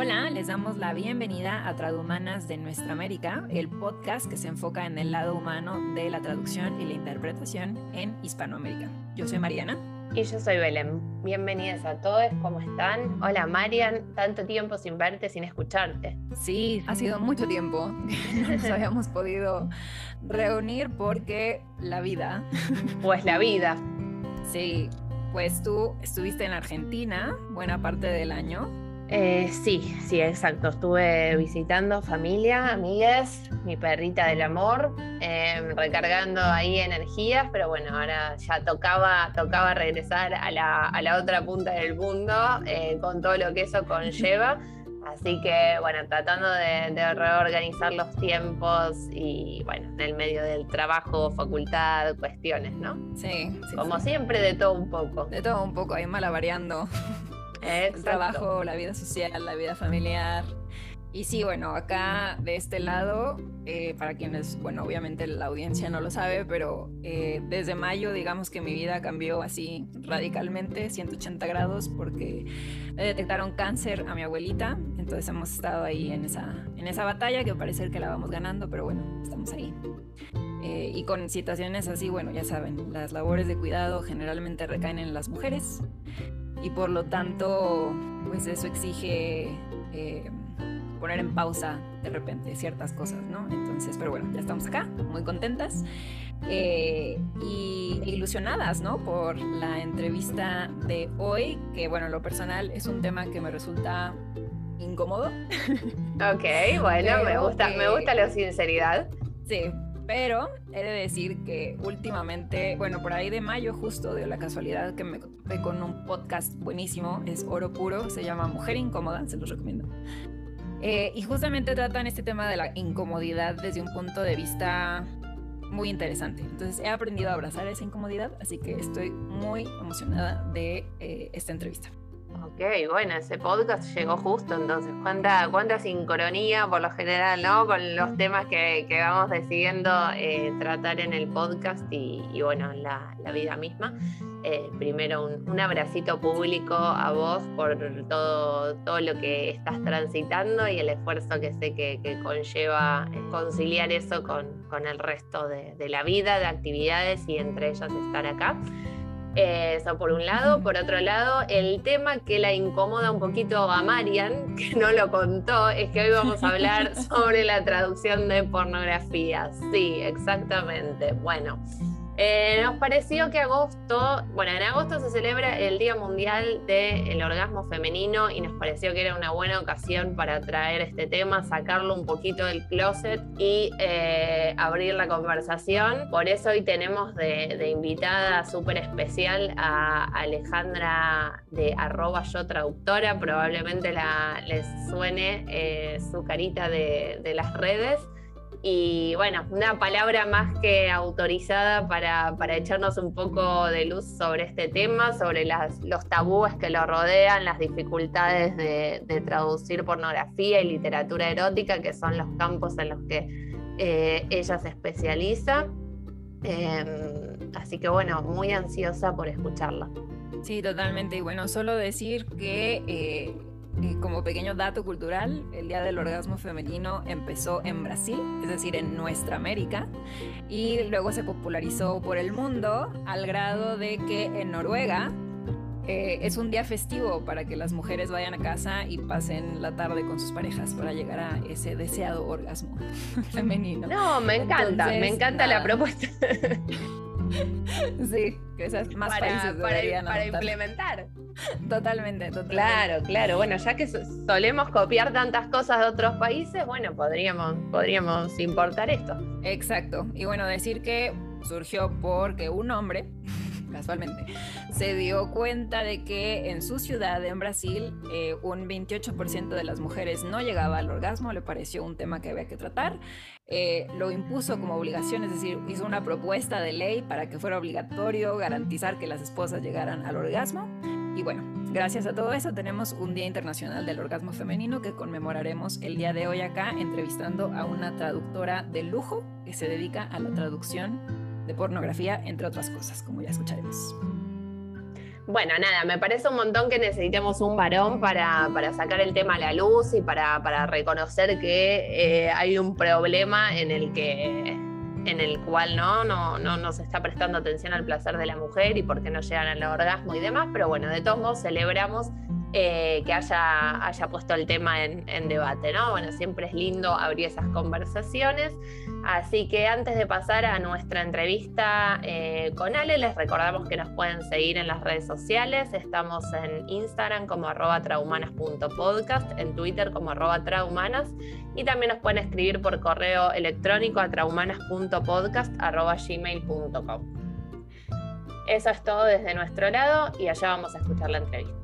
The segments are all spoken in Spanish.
Hola, les damos la bienvenida a Tradumanas de Nuestra América, el podcast que se enfoca en el lado humano de la traducción y la interpretación en Hispanoamérica. Yo soy Mariana. Y yo soy Belén. Bienvenidas a todos, ¿cómo están? Hola Marian, tanto tiempo sin verte, sin escucharte. Sí, ha sido mucho tiempo. No nos habíamos podido reunir porque la vida. Pues la vida. Sí, pues tú estuviste en Argentina buena parte del año eh, sí, sí, exacto. Estuve visitando familia, amigas, mi perrita del amor, em, recargando ahí energías, pero bueno, ahora ya tocaba, tocaba regresar a la, otra punta del mundo eh, con todo lo que eso conlleva. Así que bueno, tratando de, reorganizar los tiempos y bueno, en el medio del trabajo, facultad, cuestiones, ¿no? Sí. Como siempre, de todo un poco. De todo un poco, ahí malavariando. el trabajo, la vida social, la vida familiar. Y sí, bueno, acá de este lado, eh, para quienes, bueno, obviamente la audiencia no lo sabe, pero eh, desde mayo digamos que mi vida cambió así radicalmente, 180 grados, porque le detectaron cáncer a mi abuelita, entonces hemos estado ahí en esa, en esa batalla que parece que la vamos ganando, pero bueno, estamos ahí. Eh, y con situaciones así, bueno, ya saben, las labores de cuidado generalmente recaen en las mujeres y por lo tanto, pues eso exige eh, poner en pausa de repente ciertas cosas, ¿no? Entonces, pero bueno, ya estamos acá, muy contentas eh, y ilusionadas, ¿no? Por la entrevista de hoy, que bueno, lo personal es un tema que me resulta incómodo. Ok, bueno, me gusta, me gusta la sinceridad. Sí, pero he de decir que últimamente, bueno, por ahí de mayo justo de la casualidad que me topé con un podcast buenísimo, es Oro Puro, se llama Mujer Incómoda, se los recomiendo. Eh, y justamente tratan este tema de la incomodidad desde un punto de vista muy interesante. Entonces he aprendido a abrazar esa incomodidad, así que estoy muy emocionada de eh, esta entrevista. Ok, bueno, ese podcast llegó justo entonces. ¿Cuánta, cuánta sincronía por lo general, ¿no? Con los temas que, vamos decidiendo eh, tratar en el podcast y, bueno, la, la vida misma. Eh, primero un, un, abracito público a vos por todo, todo lo que estás transitando y el esfuerzo que sé que, conlleva conciliar eso con, con el resto de, de la vida, de actividades y entre ellas estar acá. Eso por un lado. Por otro lado, el tema que la incomoda un poquito a Marian, que no lo contó, es que hoy vamos a hablar sobre la traducción de pornografía. Sí, exactamente. Bueno. Eh, nos pareció que agosto, bueno, en agosto se celebra el Día Mundial del Orgasmo Femenino y nos pareció que era una buena ocasión para traer este tema, sacarlo un poquito del closet y eh, abrir la conversación. Por eso hoy tenemos de, invitada súper especial a Alejandra de arroba yo traductora, probablemente les suene eh, su carita de las redes. Y bueno, una palabra más que autorizada para, echarnos un poco de luz sobre este tema, sobre los tabúes que lo rodean, las dificultades de, traducir pornografía y literatura erótica, que son los campos en los que eh, ella se especializa. Em, así que bueno, muy ansiosa por escucharla. Sí, totalmente. Y bueno, solo decir que eh, como pequeño dato cultural, el Día del Orgasmo Femenino empezó en Brasil, es decir, en nuestra América, y luego se popularizó por el mundo al grado de que en Noruega eh, es un día festivo para que las mujeres vayan a casa y pasen la tarde con sus parejas para llegar a ese deseado orgasmo femenino. No, me encanta, me encanta la propuesta. sí, que esas más para, países para, para implementar. Totalmente, totalmente. Claro, claro. Bueno, ya que solemos copiar tantas cosas de otros países, bueno, podríamos, podríamos importar esto. Exacto. Y bueno, decir que surgió porque un hombre casualmente, se dio cuenta de que en su ciudad, en Brasil, eh, un 28% de las mujeres no llegaba al orgasmo, le pareció un tema que había que tratar, eh, lo impuso como obligación, es decir, hizo una propuesta de ley para que fuera obligatorio garantizar que las esposas llegaran al orgasmo. Y bueno, gracias a todo eso tenemos un Día Internacional del Orgasmo Femenino que conmemoraremos el día de hoy acá entrevistando a una traductora de lujo que se dedica a la traducción de pornografía, entre otras cosas, como ya escucharemos. Bueno, nada, me parece un montón que necesitemos un varón para, sacar el tema a la luz y para, reconocer que eh, hay un problema en el que en el cual ¿no? No, no, no se está prestando atención al placer de la mujer y por qué no llegan al orgasmo y demás, pero bueno, de todos modos celebramos eh, que haya, haya puesto el tema en, debate, ¿no? Bueno, siempre es lindo abrir esas conversaciones. Así que antes de pasar a nuestra entrevista eh, con Ale, les recordamos que nos pueden seguir en las redes sociales. Estamos en Instagram como arroba traumanas.podcast, en Twitter como arroba traumanas y también nos pueden escribir por correo electrónico a traumanas.podcast.gmail.com. Eso es todo desde nuestro lado y allá vamos a escuchar la entrevista.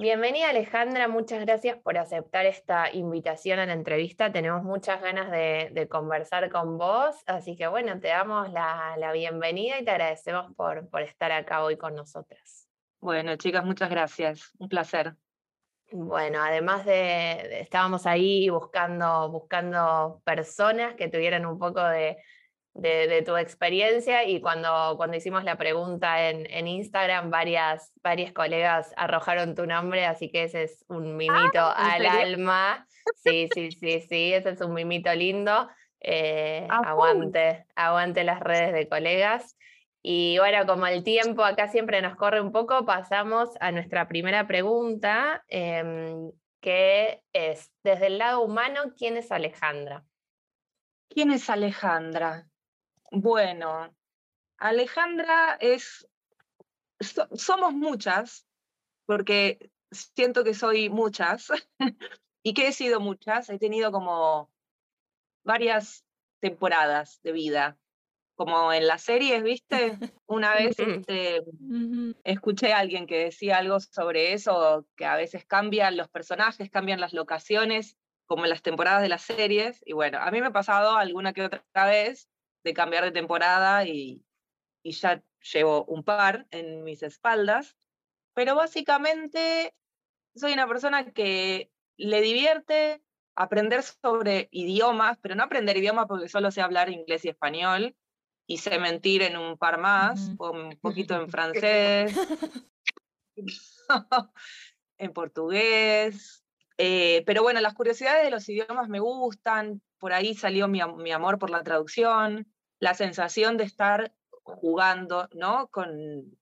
Bienvenida Alejandra, muchas gracias por aceptar esta invitación a la entrevista. Tenemos muchas ganas de, conversar con vos, así que bueno, te damos la, bienvenida y te agradecemos por, por, estar acá hoy con nosotras. Bueno, chicas, muchas gracias, un placer. Bueno, además de, estábamos ahí buscando, buscando personas que tuvieran un poco de, de, tu experiencia y cuando, cuando hicimos la pregunta en, en, Instagram, varias, varias colegas arrojaron tu nombre, así que ese es un mimito ah, al alma. Sí, sí, sí, sí, ese es un mimito lindo. Eh, aguante, aguante las redes de colegas. Y bueno, como el tiempo acá siempre nos corre un poco, pasamos a nuestra primera pregunta, em, que es, desde el lado humano, ¿quién es Alejandra? ¿Quién es Alejandra? Bueno, Alejandra es, somos muchas, porque siento que soy muchas y que he sido muchas, he tenido como varias temporadas de vida, como en las series, ¿viste? Una vez este, escuché a alguien que decía algo sobre eso, que a veces cambian los personajes, cambian las locaciones, como en las temporadas de las series, y bueno, a mí me ha pasado alguna que otra vez de cambiar de temporada y, ya llevo un par en mis espaldas, pero básicamente soy una persona que le divierte aprender sobre idiomas, pero no aprender idiomas porque solo sé hablar inglés y español, y sé mentir en un par más, un poquito en francés, en portugués. Eh, pero bueno, las curiosidades de los idiomas me gustan, por ahí salió mi, amor por la traducción, la sensación de estar jugando ¿no? con,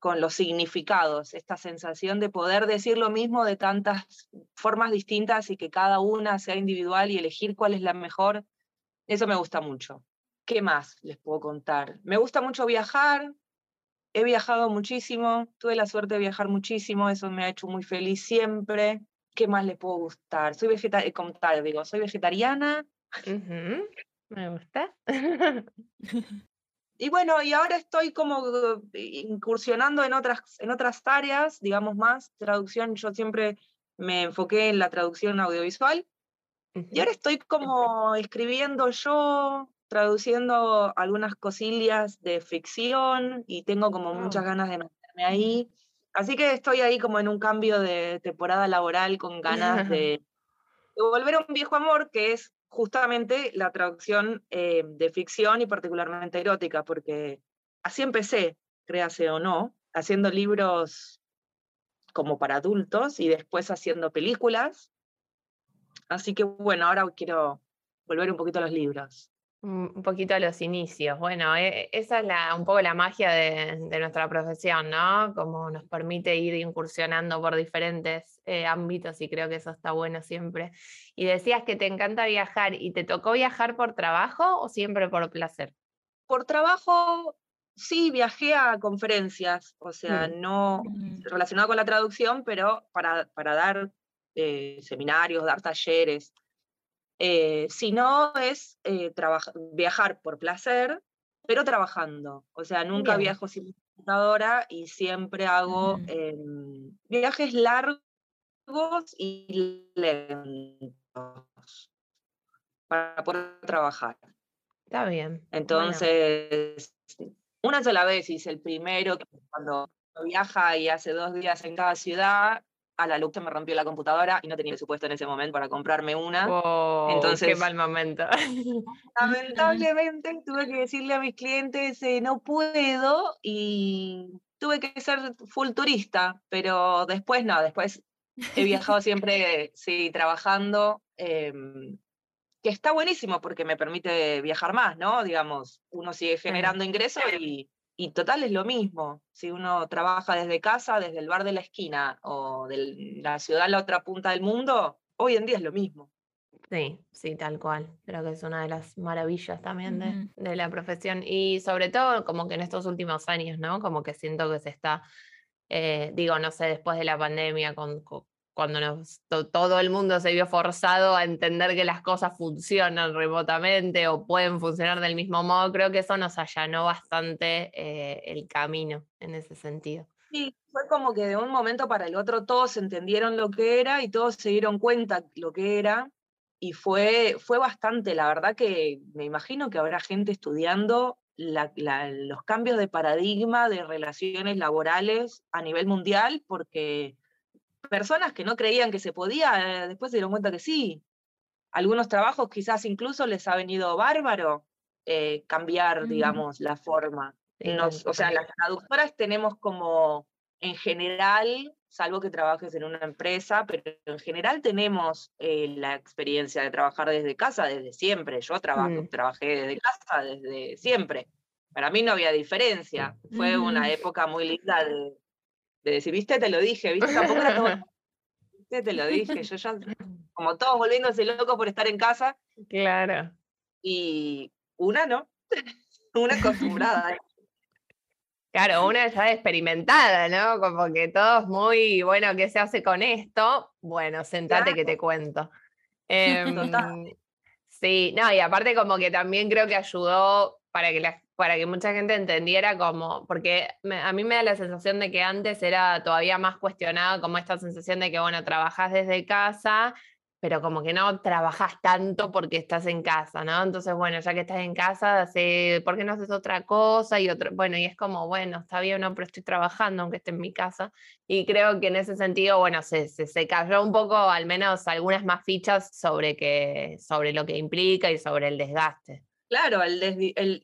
con los significados, esta sensación de poder decir lo mismo de tantas formas distintas y que cada una sea individual y elegir cuál es la mejor, eso me gusta mucho. ¿Qué más les puedo contar? Me gusta mucho viajar, he viajado muchísimo, tuve la suerte de viajar muchísimo, eso me ha hecho muy feliz siempre. ¿Qué más les puedo gustar? Soy vegetariana, digo, soy vegetariana, me gusta. y bueno, y ahora estoy como eh, incursionando en otras, en otras áreas, digamos más, traducción, yo siempre me enfoqué en la traducción audiovisual. Y ahora estoy como escribiendo yo, traduciendo algunas cosillas de ficción y tengo como muchas ganas de meterme ahí. Así que estoy ahí como en un cambio de temporada laboral con ganas de, de volver a un viejo amor que es justamente la traducción eh, de ficción y particularmente erótica, porque así empecé, créase o no, haciendo libros como para adultos y después haciendo películas. Así que bueno, ahora quiero volver un poquito a los libros. un poquito a los inicios. Bueno, e, esa es la, un poco la magia de, nuestra profesión, ¿no? Como nos permite ir incursionando por diferentes eh, ámbitos y creo que eso está bueno siempre. Y decías que te encanta viajar y te tocó viajar por trabajo o siempre por placer? Por trabajo, sí, viajé a conferencias, o sea, mm. no mm. relacionado con la traducción, pero para, para dar eh, seminarios, dar talleres. Eh, si no, es eh, viajar por placer, pero trabajando. O sea, nunca viajo sin computadora y siempre hago em, viajes largos y lentos para poder trabajar. Está bien. Entonces, una sola vez hice el primero, cuando viaja y hace dos días en cada ciudad, a la luz me rompió la computadora y no tenía presupuesto en ese momento para comprarme una. Entonces, qué mal momento. Lamentablemente tuve que decirle a mis clientes, eh, no puedo y tuve que ser full turista, pero después no, después he viajado siempre, sí, trabajando, em, que está buenísimo porque me permite viajar más, ¿no? Digamos, uno sigue generando ingresos y y total es lo mismo, si uno trabaja desde casa, desde el bar de la esquina o de la ciudad a la otra punta del mundo, hoy en día es lo mismo. Sí, sí, tal cual. Creo que es una de las maravillas también de, de, la profesión. Y sobre todo como que en estos últimos años, ¿no? Como que siento que se está, eh, digo, no sé, después de la pandemia, cuando todo el mundo se vio forzado a entender que las cosas funcionan remotamente o pueden funcionar del mismo modo, creo que eso nos allanó bastante eh, el camino en ese sentido. Sí, fue como que de un momento para el otro todos entendieron lo que era y todos se dieron cuenta lo que era y fue, fue bastante, la verdad que me imagino que habrá gente estudiando los cambios de paradigma de relaciones laborales a nivel mundial porque personas que no creían que se podía, eh, después se dieron cuenta que sí. Algunos trabajos quizás incluso les ha venido bárbaro eh, cambiar, digamos, la forma. o sea, las traductoras tenemos como, en general, salvo que trabajes en una empresa, pero en general tenemos eh, la experiencia de trabajar desde casa desde siempre. Yo trabajo, mm. trabajé desde casa desde siempre. Para mí no había diferencia. Fue una mm. época muy linda de, de decir, viste, te lo dije, viste, tampoco era todo. Viste, te lo dije, yo ya, como todos volviéndose locos por estar en casa. Claro. Y una no, una acostumbrada. Claro, una ya experimentada, ¿no? Como que todos muy, bueno, ¿qué se hace con esto? Bueno, sentate que te cuento. Em, sí, no, y aparte como que también creo que ayudó para que la para que mucha gente entendiera como, porque a mí me da la sensación de que antes era todavía más cuestionado como esta sensación de que, bueno, trabajas desde casa, pero como que no trabajas tanto porque estás en casa, ¿no? Entonces, bueno, ya que estás en casa, ¿por qué no haces otra cosa? Y otro, bueno, y es como, bueno, está bien, no, pero estoy trabajando aunque esté en mi casa. Y creo que en ese sentido, bueno, se, se, se cayó un poco, al menos algunas más fichas sobre, que, sobre lo que implica y sobre el desgaste. Claro,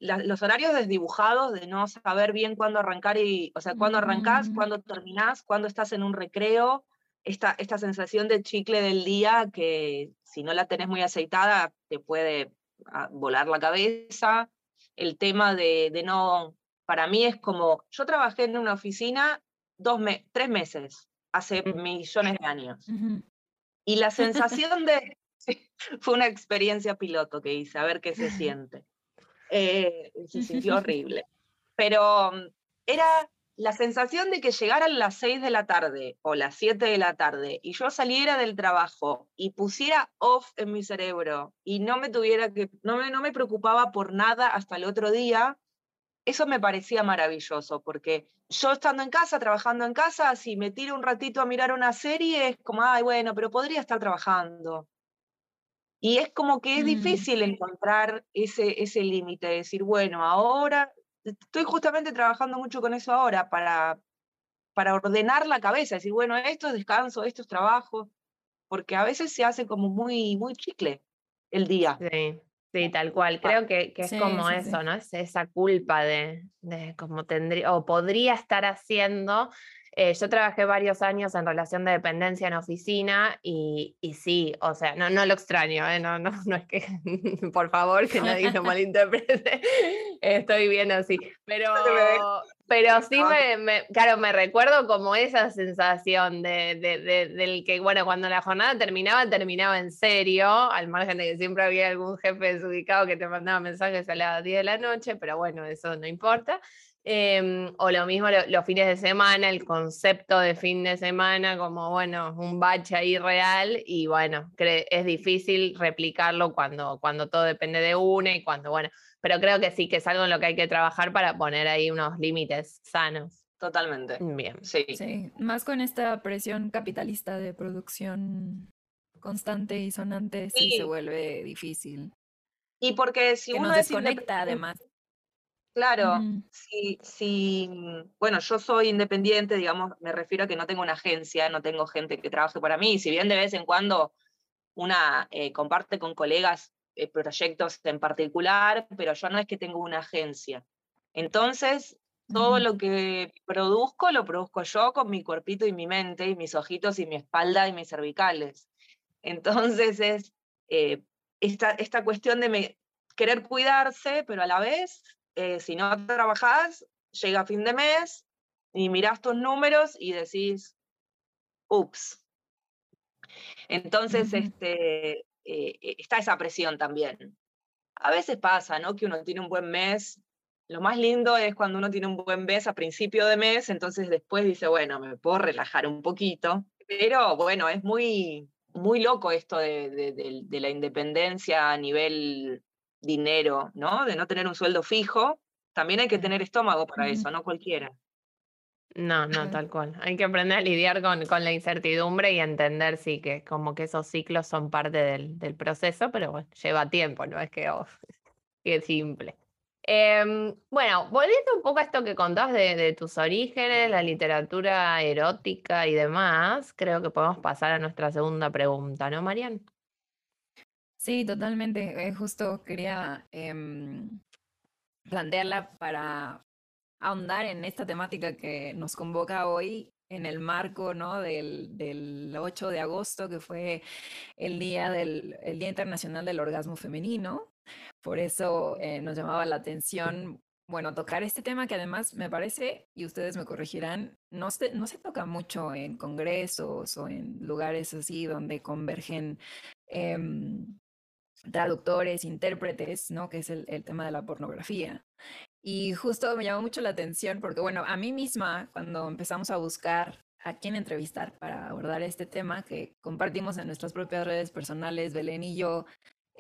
los horarios desdibujados de no saber bien cuándo arrancar y, o sea, cuándo arrancás, mm. cuándo terminás, cuándo estás en un recreo, esta, esta sensación de chicle del día que si no la tenés muy aceitada te puede ah, volar la cabeza. El tema de, de no, para mí es como, yo trabajé en una oficina dos tres meses, hace millones de años. Y la sensación de, fue una experiencia piloto que hice, a ver qué se siente. Eh, se sintió horrible. Pero mm, era la sensación de que llegaran las 6 de la tarde o las 7 de la tarde y yo saliera del trabajo y pusiera off en mi cerebro y no me tuviera que, no me, no me preocupaba por nada hasta el otro día, eso me parecía maravilloso, porque yo estando en casa, trabajando en casa, si me tiro un ratito a mirar una serie, es como, ay, bueno, pero podría estar trabajando. Y es como que es mm. difícil encontrar ese, ese límite, decir, bueno, ahora, estoy justamente trabajando mucho con eso ahora para, para ordenar la cabeza, decir, bueno, esto es descanso, esto es trabajo, porque a veces se hace como muy, muy chicle el día. Sí. Sí, tal cual. Creo que, que es como eso, ¿no? Es esa culpa de, de como tendría o podría estar haciendo Eh, yo trabajé varios años en relación de dependencia en oficina y, y sí, o sea, no, no lo extraño, ¿eh? no, no, no es que, por favor, que nadie lo malinterprete, estoy bien así, pero, pero sí me, claro, me recuerdo como esa sensación de, de, del que, bueno, cuando la jornada terminaba, terminaba en serio, al margen de que siempre había algún jefe desubicado que te mandaba mensajes a las 10 de la noche, pero bueno, eso no importa. Em, o lo mismo los fines de semana, el concepto de fin de semana como, bueno, un bache ahí real y bueno, es difícil replicarlo cuando, cuando todo depende de una y cuando, bueno, pero creo que sí que es algo en lo que hay que trabajar para poner ahí unos límites sanos. Totalmente. Bien. Sí. sí. Más con esta presión capitalista de producción constante y sonante, sí, se vuelve difícil. Y porque si uno nos desconecta además. Claro, si, bueno, yo soy independiente, digamos, me refiero a que no tengo una agencia, no tengo gente que trabaje para mí, si bien de vez en cuando una eh, comparte con colegas eh, proyectos en particular, pero yo no es que tengo una agencia. Entonces, todo lo que produzco, lo produzco yo con mi cuerpito y mi mente, y mis ojitos y mi espalda y mis cervicales. Entonces es eh, esta, esta cuestión de querer cuidarse, pero a la vez eh, si no trabajás, llega fin de mes y mirás tus números y decís, ups. Entonces, este, eh, está esa presión también. A veces pasa, ¿no? Que uno tiene un buen mes. Lo más lindo es cuando uno tiene un buen mes a principio de mes, entonces después dice, bueno, me puedo relajar un poquito. Pero bueno, es muy, muy loco esto de, de la independencia a nivel dinero, ¿no? De no tener un sueldo fijo, también hay que tener estómago para eso, no cualquiera. No, no, tal cual. Hay que aprender a lidiar con, con la incertidumbre y entender, sí, que como que esos ciclos son parte del, del proceso, pero bueno, lleva tiempo, no es que, oh, es simple. Em, bueno, volviendo un poco a esto que contás de, de, tus orígenes, la literatura erótica y demás, creo que podemos pasar a nuestra segunda pregunta, ¿no, Marian? Sí, totalmente. Eh, justo quería em, plantearla para ahondar en esta temática que nos convoca hoy en el marco ¿no? del, del 8 de agosto, que fue el día, del, el día Internacional del Orgasmo Femenino. Por eso eh, nos llamaba la atención, bueno, tocar este tema que además me parece, y ustedes me corregirán, no se, no se toca mucho en congresos o en lugares así donde convergen em, traductores, intérpretes, ¿no? Que es el, tema de la pornografía. Y justo me llamó mucho la atención porque, bueno, a mí misma, cuando empezamos a buscar a quién entrevistar para abordar este tema que compartimos en nuestras propias redes personales, Belén y yo,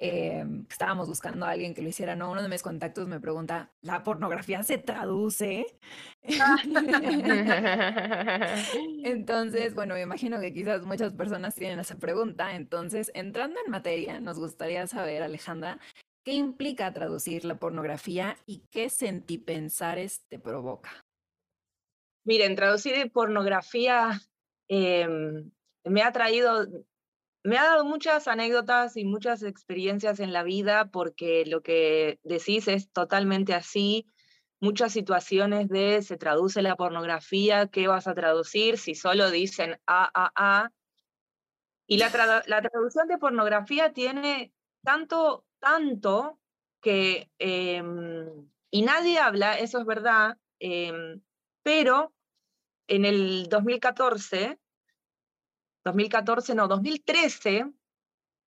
eh, estábamos buscando a alguien que lo hiciera, ¿no? Uno de mis contactos me pregunta, ¿la pornografía se traduce? Entonces, bueno, me imagino que quizás muchas personas tienen esa pregunta. Entonces, entrando en materia, nos gustaría saber, Alejandra, ¿qué implica traducir la pornografía y qué sentipensares te provoca? Miren, traducir pornografía eh, me ha traído me ha dado muchas anécdotas y muchas experiencias en la vida porque lo que decís es totalmente así. Muchas situaciones de se traduce la pornografía, ¿qué vas a traducir? Si solo dicen A, A, A. Y la, la traducción de pornografía tiene tanto, tanto que, em, y nadie habla, eso es verdad, em, pero en el 2014 2014, no, 2013,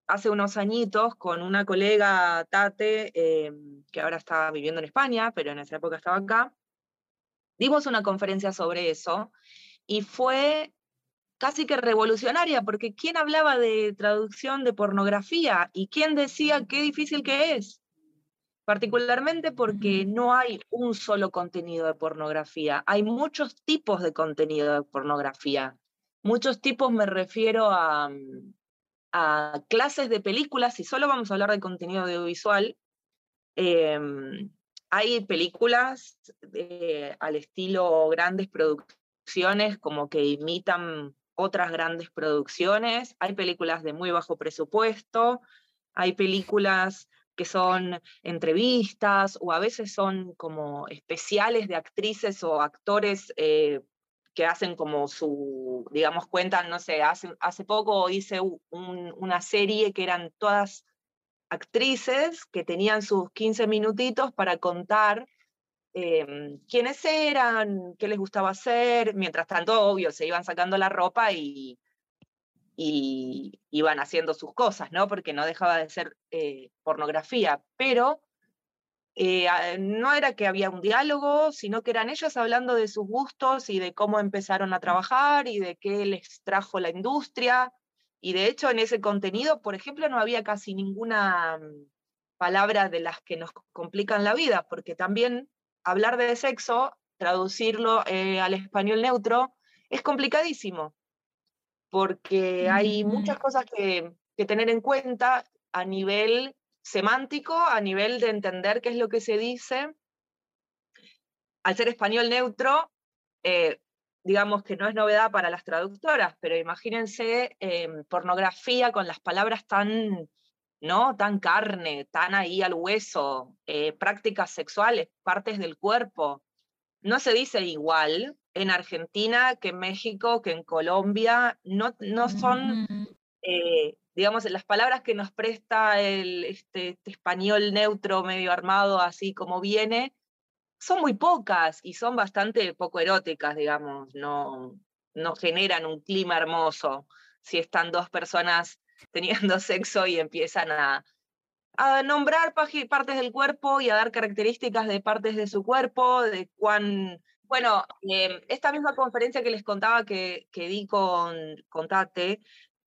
hace unos añitos, con una colega Tate, em, que ahora está viviendo en España, pero en esa época estaba acá, dimos una conferencia sobre eso y fue casi que revolucionaria, porque ¿quién hablaba de traducción de pornografía y quién decía qué difícil que es? Particularmente porque no hay un solo contenido de pornografía, hay muchos tipos de contenido de pornografía. Muchos tipos me refiero a, mm, a clases de películas, y solo vamos a hablar de contenido audiovisual. Em, hay películas al estilo grandes producciones, como que imitan otras grandes producciones. Hay películas de muy bajo presupuesto, hay películas que son entrevistas o a veces son como especiales de actrices o actores eh, que hacen como su, digamos, cuentan, no sé, hace, hace poco hice una serie que eran todas actrices que tenían sus 15 minutitos para contar em, quiénes eran, qué les gustaba hacer, mientras tanto, obvio, se iban sacando la ropa y, y iban haciendo sus cosas, ¿no? Porque no dejaba de ser eh, pornografía, pero eh, no era que había un diálogo, sino que eran ellos hablando de sus gustos y de cómo empezaron a trabajar y de qué les trajo la industria. Y de hecho en ese contenido, por ejemplo, no había casi ninguna mm, palabra de las que nos complican la vida, porque también hablar de sexo, traducirlo eh, al español neutro, es complicadísimo, porque hay muchas cosas que, que tener en cuenta a nivel semántico a nivel de entender qué es lo que se dice. Al ser español neutro, eh, digamos que no es novedad para las traductoras, pero imagínense em, pornografía con las palabras tan, ¿no? Tan carne, tan ahí al hueso, eh, prácticas sexuales, partes del cuerpo. No se dice igual en Argentina que en México, que en Colombia, no, no son mm digamos, las palabras que nos presta el, este, español neutro medio armado, así como viene, son muy pocas y son bastante poco eróticas, digamos, no, generan un clima hermoso si están dos personas teniendo sexo y empiezan a, a nombrar partes del cuerpo y a dar características de partes de su cuerpo, de cuán... Bueno, em, esta misma conferencia que les contaba que, que di con, con Tate,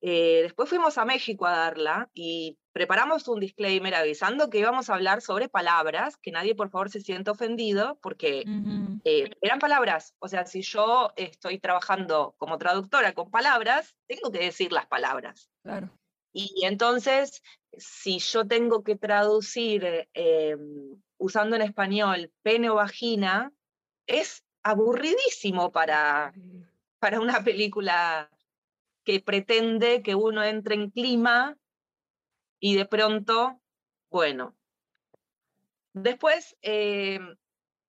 eh, después fuimos a México a darla y preparamos un disclaimer avisando que íbamos a hablar sobre palabras, que nadie por favor se sienta ofendido, porque eh, eran palabras. O sea, si yo estoy trabajando como traductora con palabras, tengo que decir las palabras. Claro. Y entonces, si yo tengo que traducir em, usando en español pene o vagina, es aburridísimo para, para una película que pretende que uno entre en clima y de pronto, bueno. Después, eh,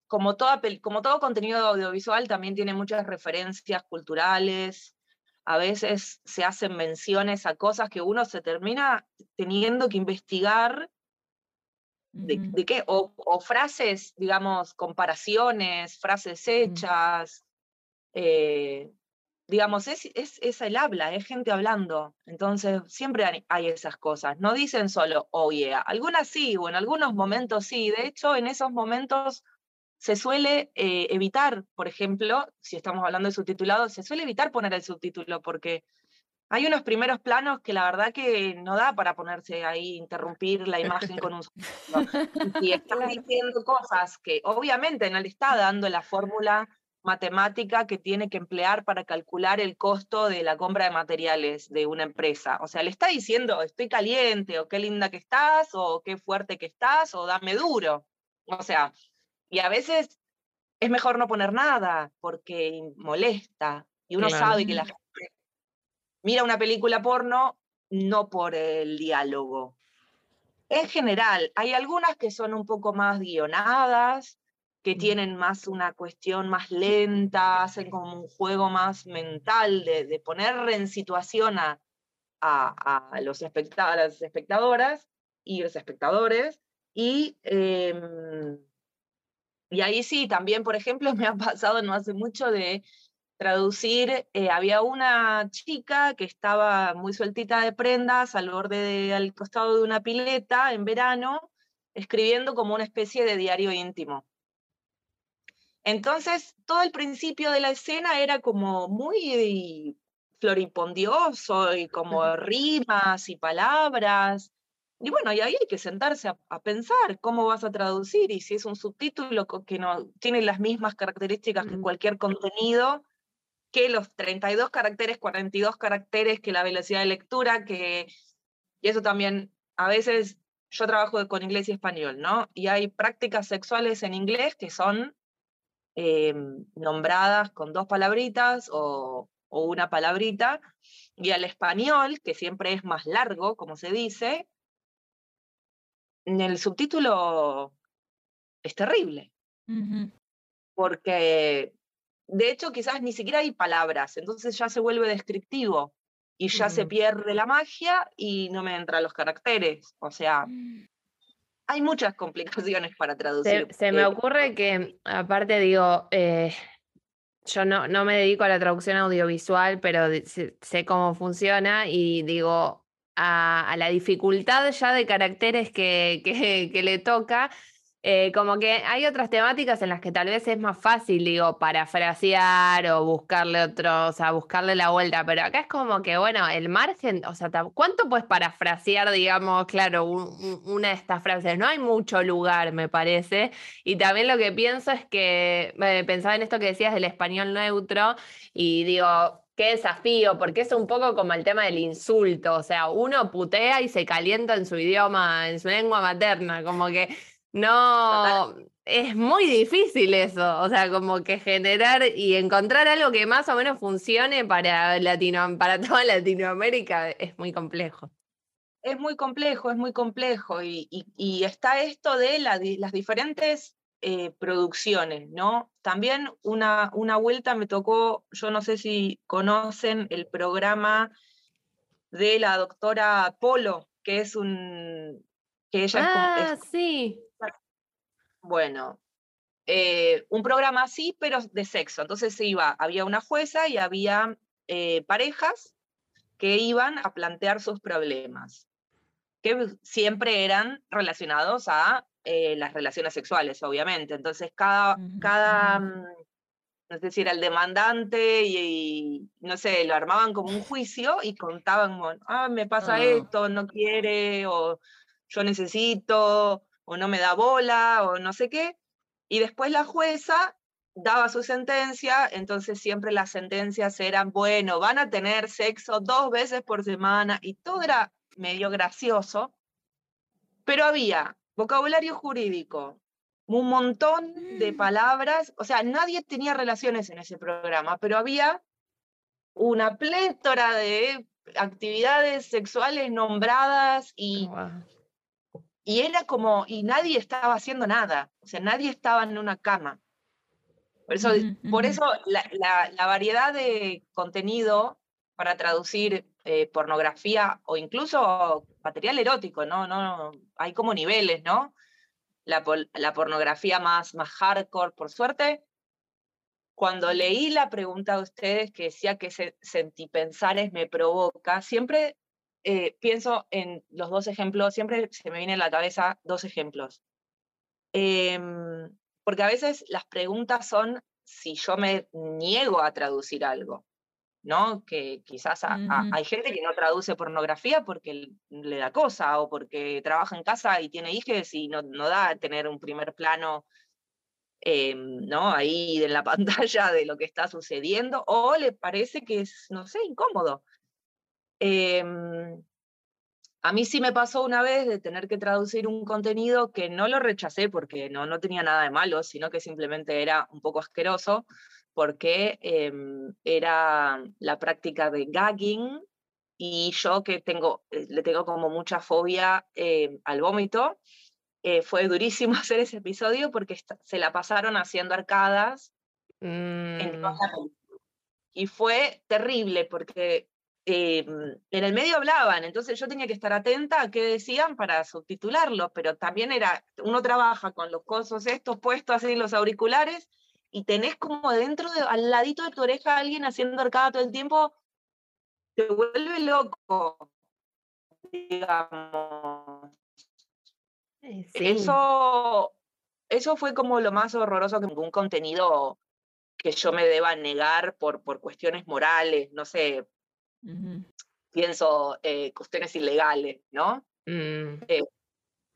como, toda, como todo contenido audiovisual, también tiene muchas referencias culturales. A veces se hacen menciones a cosas que uno se termina teniendo que investigar de, qué, o, frases, digamos, comparaciones, frases hechas, eh, digamos, es, es, el habla, es gente hablando. Entonces, siempre hay esas cosas. No dicen solo, oh yeah. Algunas sí, o en algunos momentos sí. De hecho, en esos momentos se suele eh, evitar, por ejemplo, si estamos hablando de subtitulado, se suele evitar poner el subtítulo porque hay unos primeros planos que la verdad que no da para ponerse ahí, interrumpir la imagen con un subtítulo. Y están diciendo cosas que obviamente no le está dando la fórmula matemática que tiene que emplear para calcular el costo de la compra de materiales de una empresa. O sea, le está diciendo, estoy caliente, o qué linda que estás, o qué fuerte que estás, o dame duro. O sea, y a veces es mejor no poner nada porque molesta. Y uno sabe que la gente mira una película porno no por el diálogo. En general, hay algunas que son un poco más guionadas, que tienen más una cuestión más lenta, hacen como un juego más mental de, de poner en situación a, a, los las espectadoras y los espectadores. Y, em, y ahí sí, también, por ejemplo, me ha pasado no hace mucho de traducir, eh, había una chica que estaba muy sueltita de prendas al borde, al costado de una pileta en verano, escribiendo como una especie de diario íntimo. Entonces, todo el principio de la escena era como muy floripondioso y como rimas y palabras. Y bueno, y ahí hay que sentarse a, pensar cómo vas a traducir y si es un subtítulo que no tiene las mismas características que cualquier contenido, que los 32 caracteres, 42 caracteres, que la velocidad de lectura, que y eso también a veces yo trabajo con inglés y español, ¿no? Y hay prácticas sexuales en inglés que son Em, nombradas con dos palabritas o, una palabrita, y al español, que siempre es más largo, como se dice, en el subtítulo es terrible. Porque de hecho quizás ni siquiera hay palabras, entonces ya se vuelve descriptivo y ya se Mm. pierde la magia y no me entran los caracteres. O sea, hay muchas complicaciones para traducir. se me ocurre que, aparte, digo, eh, yo no, no me dedico a la traducción audiovisual, pero sé, sé cómo funciona y digo, a, a la dificultad ya de caracteres que, que, que le toca, eh, como que hay otras temáticas en las que tal vez es más fácil, digo, parafrasear o buscarle otro, o sea, buscarle la vuelta, pero acá es como que, bueno, el margen, o sea, ¿cuánto puedes parafrasear, digamos, claro, un- un- una de estas frases? No hay mucho lugar, me parece. Y también lo que pienso es que, eh, pensaba en esto que decías del español neutro y digo, qué desafío, porque es un poco como el tema del insulto, o sea, uno putea y se calienta en su idioma, en su lengua materna, como que no, es muy difícil eso, o sea, como que generar y encontrar algo que más o menos funcione para, Latino, para toda Latinoamérica es muy complejo. es muy complejo, es muy complejo. Y, y- y está esto de la las diferentes eh, producciones, ¿no? También una, una vuelta me tocó, yo no sé si conocen el programa de la doctora Polo, que es un... que ella es como- es Ah, sí. Bueno, eh, un programa así, pero de sexo. Entonces se iba, había una jueza y había eh, parejas que iban a plantear sus problemas, que siempre eran relacionados a eh, las relaciones sexuales, obviamente. Entonces cada, Ujú, cada ujú. mm, no sé si era el demandante y, y, no sé, lo armaban como un juicio y contaban, ah, me pasa Ah. esto, no quiere, o yo necesito, o no me da bola, o no sé qué. Y después la jueza daba su sentencia, entonces siempre las sentencias eran, bueno, van a tener sexo dos veces por semana, y todo era medio gracioso, pero había vocabulario jurídico, un montón de Mm. palabras, o sea, nadie tenía relaciones en ese programa, pero había una plétora de actividades sexuales nombradas y. y era como, y nadie estaba haciendo nada, o sea, nadie estaba en una cama. Por eso, por eso la, la- la variedad de contenido para traducir eh, pornografía o incluso material erótico, ¿no? no hay como niveles, ¿no? La, la pornografía más, más hardcore, por suerte. Cuando leí la pregunta de ustedes que decía que se, sentipensares me provoca, siempre eh, pienso en los dos ejemplos, siempre se me viene a la cabeza dos ejemplos. Em, porque a veces las preguntas son si yo me niego a traducir algo, ¿no? Que quizás a- hay gente que no traduce pornografía porque le da cosa o porque trabaja en casa y tiene hijos y no, no da tener un primer plano, em, ¿no? Ahí en la pantalla de lo que está sucediendo o le parece que es, no sé, incómodo. Em, a mí sí me pasó una vez de tener que traducir un contenido que no lo rechacé porque no, no tenía nada de malo, sino que simplemente era un poco asqueroso, porque em, era la práctica de gagging y yo que tengo, eh, le tengo como mucha fobia em, al vómito, eh, fue durísimo hacer ese episodio porque se la pasaron haciendo arcadas en toda Mm, la película. Y fue terrible porque eh, en el medio hablaban, entonces yo tenía que estar atenta a qué decían para subtitularlo, pero también era, uno trabaja con los cosos estos puestos así, los auriculares, y tenés como dentro, de, al ladito de tu oreja alguien haciendo arcada todo el tiempo, te vuelve loco, digamos. eh, sí. Eso, eso fue como lo más horroroso que un contenido que yo me deba negar por, por cuestiones morales, no sé, Pienso eh, cuestiones ilegales, ¿no? Mm,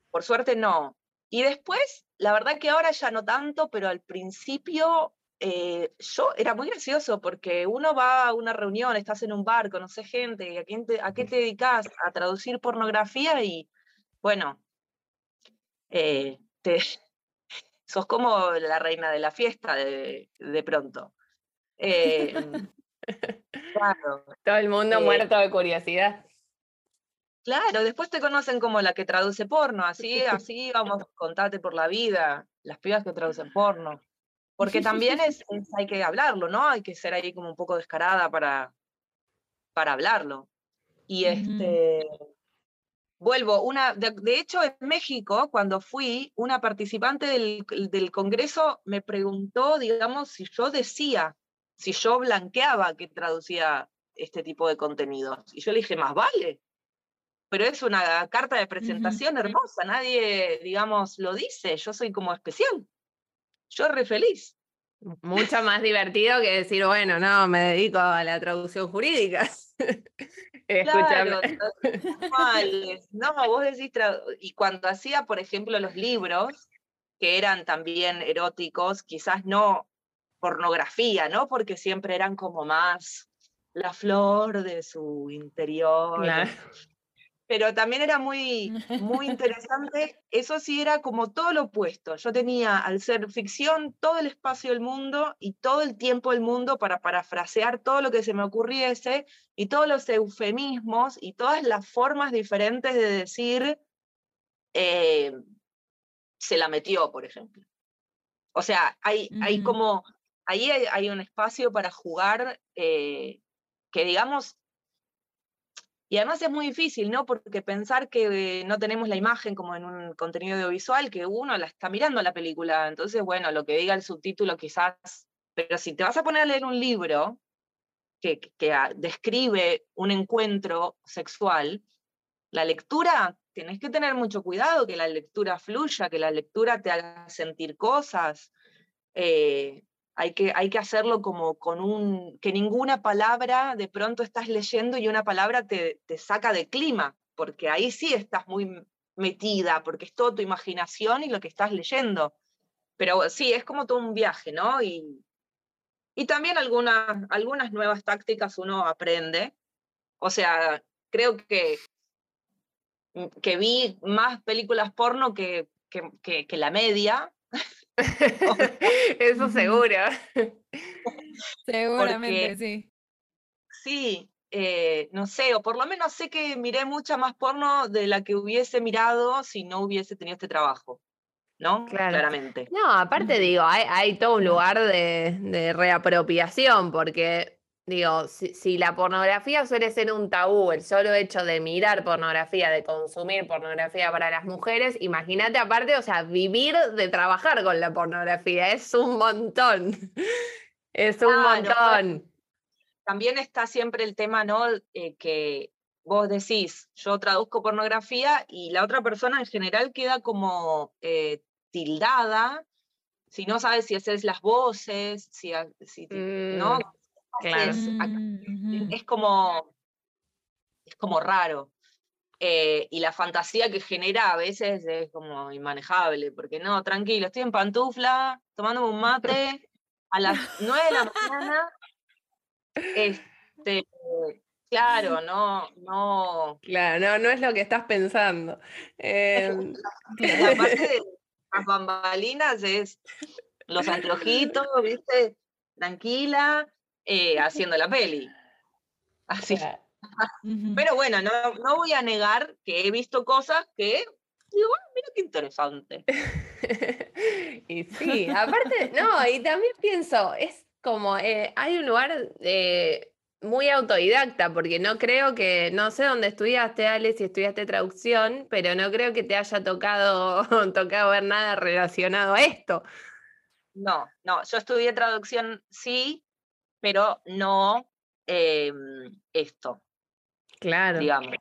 Por suerte no. Y después, la verdad que ahora ya no tanto, pero al principio eh, yo era muy gracioso porque uno va a una reunión, estás en un bar, conoces gente, ¿a, quién te- a qué te dedicas? A traducir pornografía y bueno, eh, te, sos como la reina de la fiesta de, de pronto. Em, claro. todo el mundo Eh, muerto de curiosidad. Claro, después te conocen como la que traduce porno, así, así vamos, contate por la vida, las pibas que traducen porno. porque también es, hay que hablarlo, ¿no? Hay que ser ahí como un poco descarada para, para hablarlo. Y este, vuelvo, una, de, hecho en México, cuando fui, una participante del, del, Congreso me preguntó, digamos, si yo decía, si yo blanqueaba que traducía este tipo de contenidos. Y yo le dije, más vale. Pero es una carta de presentación hermosa, nadie, digamos, lo dice, yo soy como especial yo re feliz. Mucho más divertido que decir, bueno, no, me dedico a la traducción jurídica. Claro, no, vos decís, y cuando hacía, por ejemplo, los libros, que eran también eróticos, quizás no pornografía, ¿no? Porque siempre eran como más la flor de su interior. Claro pero también era muy, muy interesante. Eso sí era como todo lo opuesto. Yo tenía, al ser ficción, todo el espacio del mundo y todo el tiempo del mundo para parafrasear todo lo que se me ocurriese y todos los eufemismos y todas las formas diferentes de decir eh, se la metió, por ejemplo. O sea, hay, hay como, ahí hay, un espacio para jugar eh, que digamos y además es muy difícil, ¿no? Porque pensar que no tenemos la imagen como en un contenido audiovisual, que uno la está mirando la película. Entonces, bueno, lo que diga el subtítulo quizás. Pero si te vas a poner a leer un libro que, describe un encuentro sexual, la lectura, tenés que tener mucho cuidado, que la lectura fluya, que la lectura te haga sentir cosas. Eh, hay que, hay que hacerlo como con un, que ninguna palabra de pronto estás leyendo y una palabra te, te saca de clima, porque ahí sí estás muy metida, porque es toda tu imaginación y lo que estás leyendo. Pero sí, es como todo un viaje, ¿no? Y, y también algunas, algunas nuevas tácticas uno aprende. O sea, creo que, que vi más películas porno que, que, que la media, Eso seguro. Seguramente, sí. Sí, eh, no sé, o por lo menos sé que miré mucha más porno de la que hubiese mirado si no hubiese tenido este trabajo. ¿no? Claramente. No, aparte digo, hay, hay todo un lugar de, de reapropiación, porque Digo, si, la pornografía suele ser un tabú, el solo hecho de mirar pornografía, de consumir pornografía para las mujeres, imagínate aparte, o sea, vivir de trabajar con la pornografía, es un montón. Es un montón. También está siempre el tema, ¿no? Eh, que vos decís, yo traduzco pornografía y la otra persona en general queda como eh, tildada, si no sabes si haces las voces, si, si ¿no? Es, como, es como raro. Eh, y la fantasía que genera a veces es como inmanejable, porque no, tranquilo, estoy en pantufla, tomándome un mate a las 9 de la mañana. Este, claro, no, no. Claro, no, no es lo que estás pensando. Em, la parte de las bambalinas es los anteojitos, ¿viste? Tranquila, eh, haciendo la peli. Así. Pero bueno, no, no, voy a negar que he visto cosas que digo, ah, mira qué interesante. y sí, aparte, no, y también pienso, es como, eh, hay un lugar eh, muy autodidacta, porque no creo que, no sé dónde estudiaste, Ale, si estudiaste traducción, pero no creo que te haya tocado, tocado ver nada relacionado a esto. No, no, yo estudié traducción, sí, pero no em, esto. Claro. Digamos.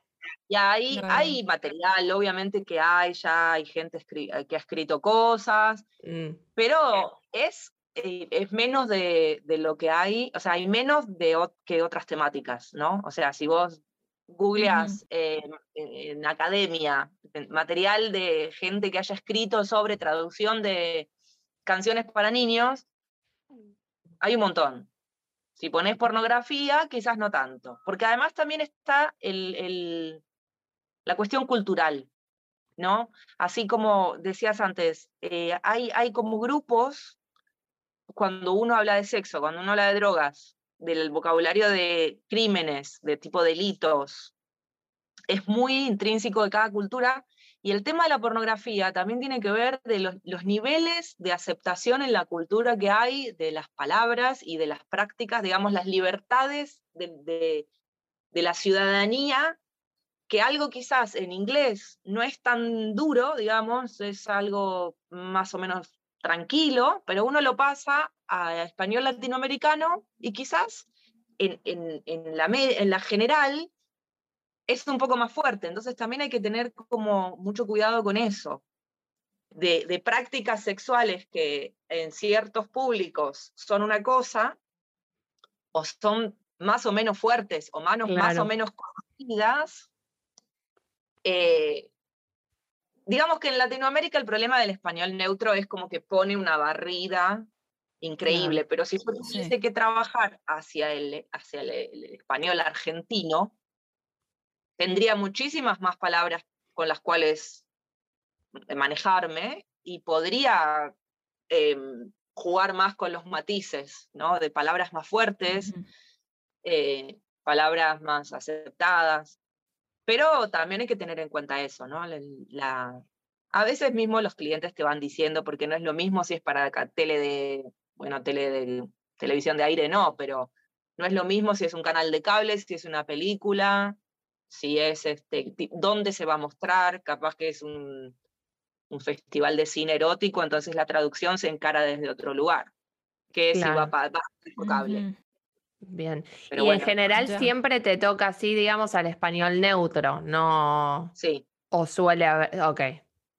Y ahí hay material, obviamente que hay, ya hay gente eh, que ha escrito cosas, mm. pero es, eh, es menos de, lo que hay, o sea, hay menos de, que otras temáticas, ¿no? O sea, si vos googleas en academia material de gente que haya escrito sobre traducción de canciones para niños, hay un montón. Si pones pornografía, quizás no tanto, porque además también está la cuestión cultural, ¿no? Así como decías antes, eh, hay, hay como grupos, cuando uno habla de sexo, cuando uno habla de drogas, del vocabulario de crímenes, de tipo delitos, es muy intrínseco de cada cultura Y el tema de la pornografía también tiene que ver de los, niveles de aceptación en la cultura que hay de las palabras y de las prácticas, digamos, las libertades de, de la ciudadanía, que algo quizás en inglés no es tan duro, digamos, es algo más o menos tranquilo, pero uno lo pasa a español latinoamericano y quizás en, en, la, en la general es un poco más fuerte. Entonces también hay que tener como mucho cuidado con eso. De, de, prácticas sexuales que en ciertos públicos son una cosa, o son más o menos fuertes, o manos más o menos conocidas. Eh, digamos que en Latinoamérica el problema del español neutro es como que pone una barrida increíble, pero si uno tiene que trabajar hacia el, hacia el, español argentino, tendría muchísimas más palabras con las cuales manejarme y podría em, jugar más con los matices, ¿no? De palabras más fuertes, eh, palabras más aceptadas. Pero también hay que tener en cuenta eso, ¿no? La, a veces mismo los clientes te van diciendo, porque no es lo mismo si es para tele de, bueno, tele de televisión de aire, no, pero no es lo mismo si es un canal de cable, si es una película, si es este, dónde se va a mostrar, capaz que es un, un festival de cine erótico, entonces la traducción se encara desde otro lugar, que si va para cable. Bien. y en general siempre te toca así, digamos, al español neutro, no. Sí. O suele haber. Ok.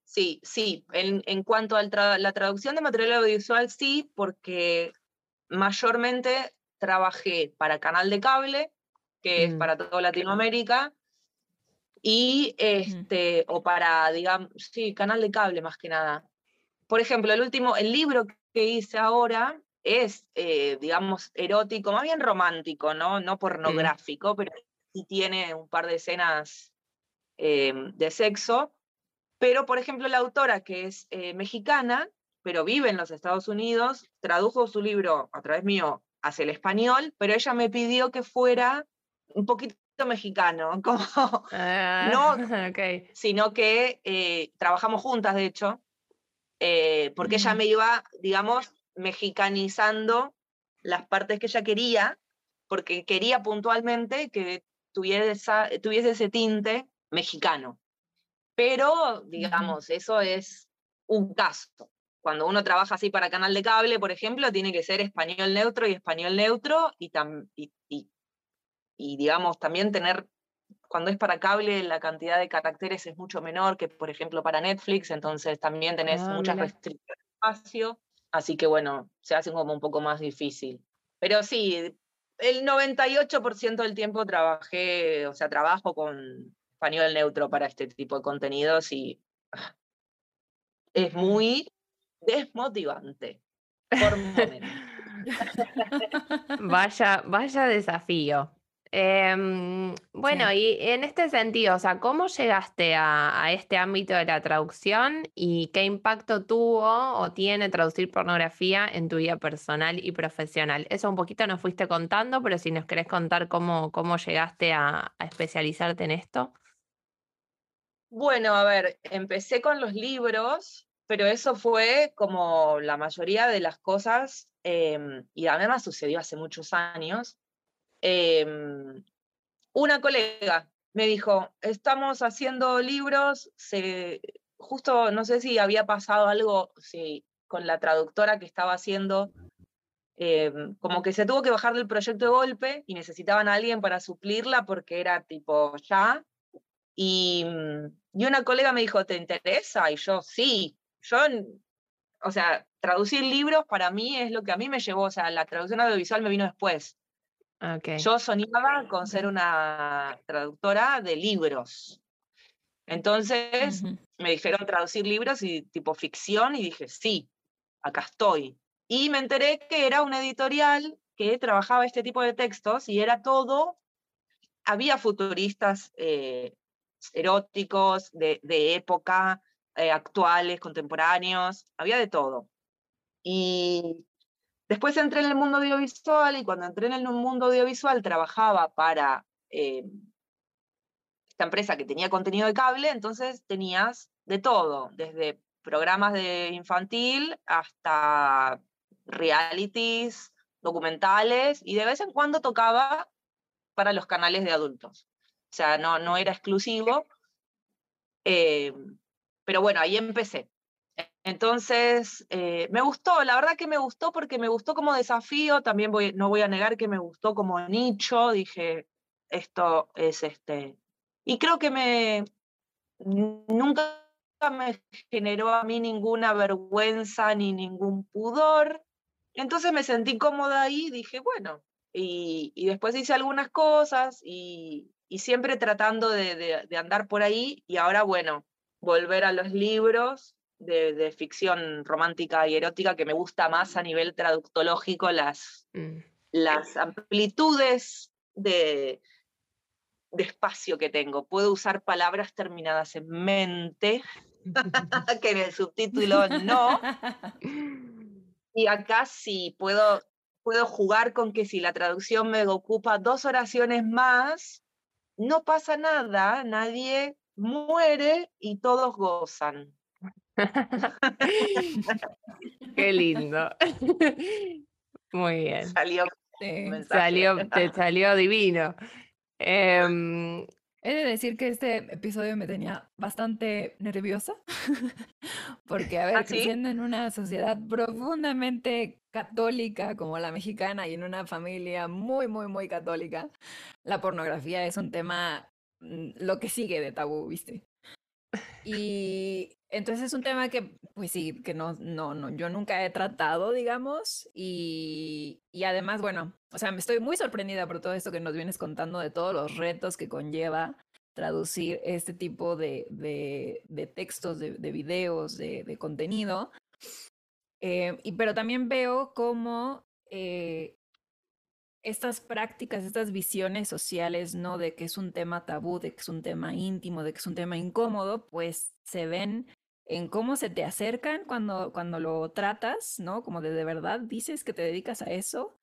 Sí, sí. En, en cuanto a la traducción de material audiovisual, sí, porque mayormente trabajé para canal de cable, que es mm. para toda Latinoamérica, y este, o para, digamos, sí, canal de cable más que nada. Por ejemplo, el último, el libro que hice ahora es, eh, digamos, erótico, más bien romántico, ¿no? No pornográfico, pero sí tiene un par de escenas em, de sexo. Pero, por ejemplo, la autora, que es eh, mexicana, pero vive en los Estados Unidos, tradujo su libro a través mío hacia el español, pero ella me pidió que fuera un poquito mexicano, como ah, no, sino que eh, trabajamos juntas, de hecho, porque ella me iba, digamos, mexicanizando las partes que ella quería, porque quería puntualmente que tuviese, tuviese ese tinte mexicano. Pero, digamos, eso es un caso. Cuando uno trabaja así para canal de cable, por ejemplo, tiene que ser español neutro y español neutro y, y, y, digamos, también tener, cuando es para cable, la cantidad de caracteres es mucho menor que, por ejemplo, para Netflix, entonces también tenés ah, muchas restricciones de espacio. Así que bueno, se hace como un poco más difícil. Pero sí, el 98% del tiempo trabajé, o sea, trabajo con español neutro para este tipo de contenidos y ah, es muy desmotivante por vaya, vaya desafío. Em, bueno, y en este sentido, o sea, ¿cómo llegaste a, este ámbito de la traducción y qué impacto tuvo o tiene traducir pornografía en tu vida personal y profesional? Eso un poquito nos fuiste contando, pero si nos querés contar cómo, cómo llegaste a, especializarte en esto. Bueno, a ver, empecé con los libros, pero eso fue como la mayoría de las cosas, em, y además sucedió hace muchos años Em, una colega me dijo, estamos haciendo libros, justo no sé si había pasado algo con la traductora que estaba haciendo, em, como que se tuvo que bajar del proyecto de golpe y necesitaban a alguien para suplirla porque era tipo ya. Y, y una colega me dijo, ¿te interesa? Y yo, sí, yo, o sea, traducir libros para mí es lo que a mí me llevó, o sea, la traducción audiovisual me vino después. Yo soñaba con ser una traductora de libros. Entonces me dijeron traducir libros y tipo ficción y dije, sí, acá estoy. Y me enteré que era una editorial que trabajaba este tipo de textos y era todo, había futuristas eh, eróticos de, época, eh, actuales, contemporáneos, había de todo. Y Después entré en el mundo audiovisual y cuando entré en el mundo audiovisual trabajaba para eh, esta empresa que tenía contenido de cable, entonces tenías de todo, desde programas de infantil hasta realities, documentales, y de vez en cuando tocaba para los canales de adultos. O sea, no, no era exclusivo. Eh, pero bueno, ahí empecé. Entonces, eh, me gustó, la verdad que me gustó porque me gustó como desafío, también voy, no voy a negar que me gustó como nicho, dije, esto es este. Y creo que me, nunca me generó a mí ninguna vergüenza ni ningún pudor. Entonces me sentí cómoda ahí dije, bueno, y, después hice algunas cosas y, siempre tratando de, andar por ahí y ahora, bueno, volver a los libros de, ficción romántica y erótica que me gusta más a nivel traductológico, las, mm. las amplitudes de, de espacio que tengo. Puedo usar palabras terminadas en mente, que en el subtítulo no. Y acá sí puedo, puedo jugar con que si la traducción me ocupa dos oraciones más, no pasa nada, nadie muere y todos gozan. Qué lindo. Muy bien. Salió, salió, te salió divino. Em, He de decir que este episodio me tenía bastante nerviosa, porque, a ver, ¿Ah, creciendo en una sociedad profundamente católica como la mexicana y en una familia muy, muy, muy católica, la pornografía es un tema, mm, lo que sigue de tabú, ¿viste? Y entonces es un tema que, pues sí, que no, no, no, yo nunca he tratado, digamos, y, y además, bueno, o sea, me estoy muy sorprendida por todo esto que nos vienes contando de todos los retos que conlleva traducir este tipo de, de, de textos, de, de videos, de, contenido. Eh, y, pero también veo cómo eh, estas prácticas, estas visiones sociales, ¿no? De que es un tema tabú, de que es un tema íntimo, de que es un tema incómodo, pues se ven en cómo se te acercan cuando, cuando lo tratas, ¿no? Como de, de verdad dices que te dedicas a eso.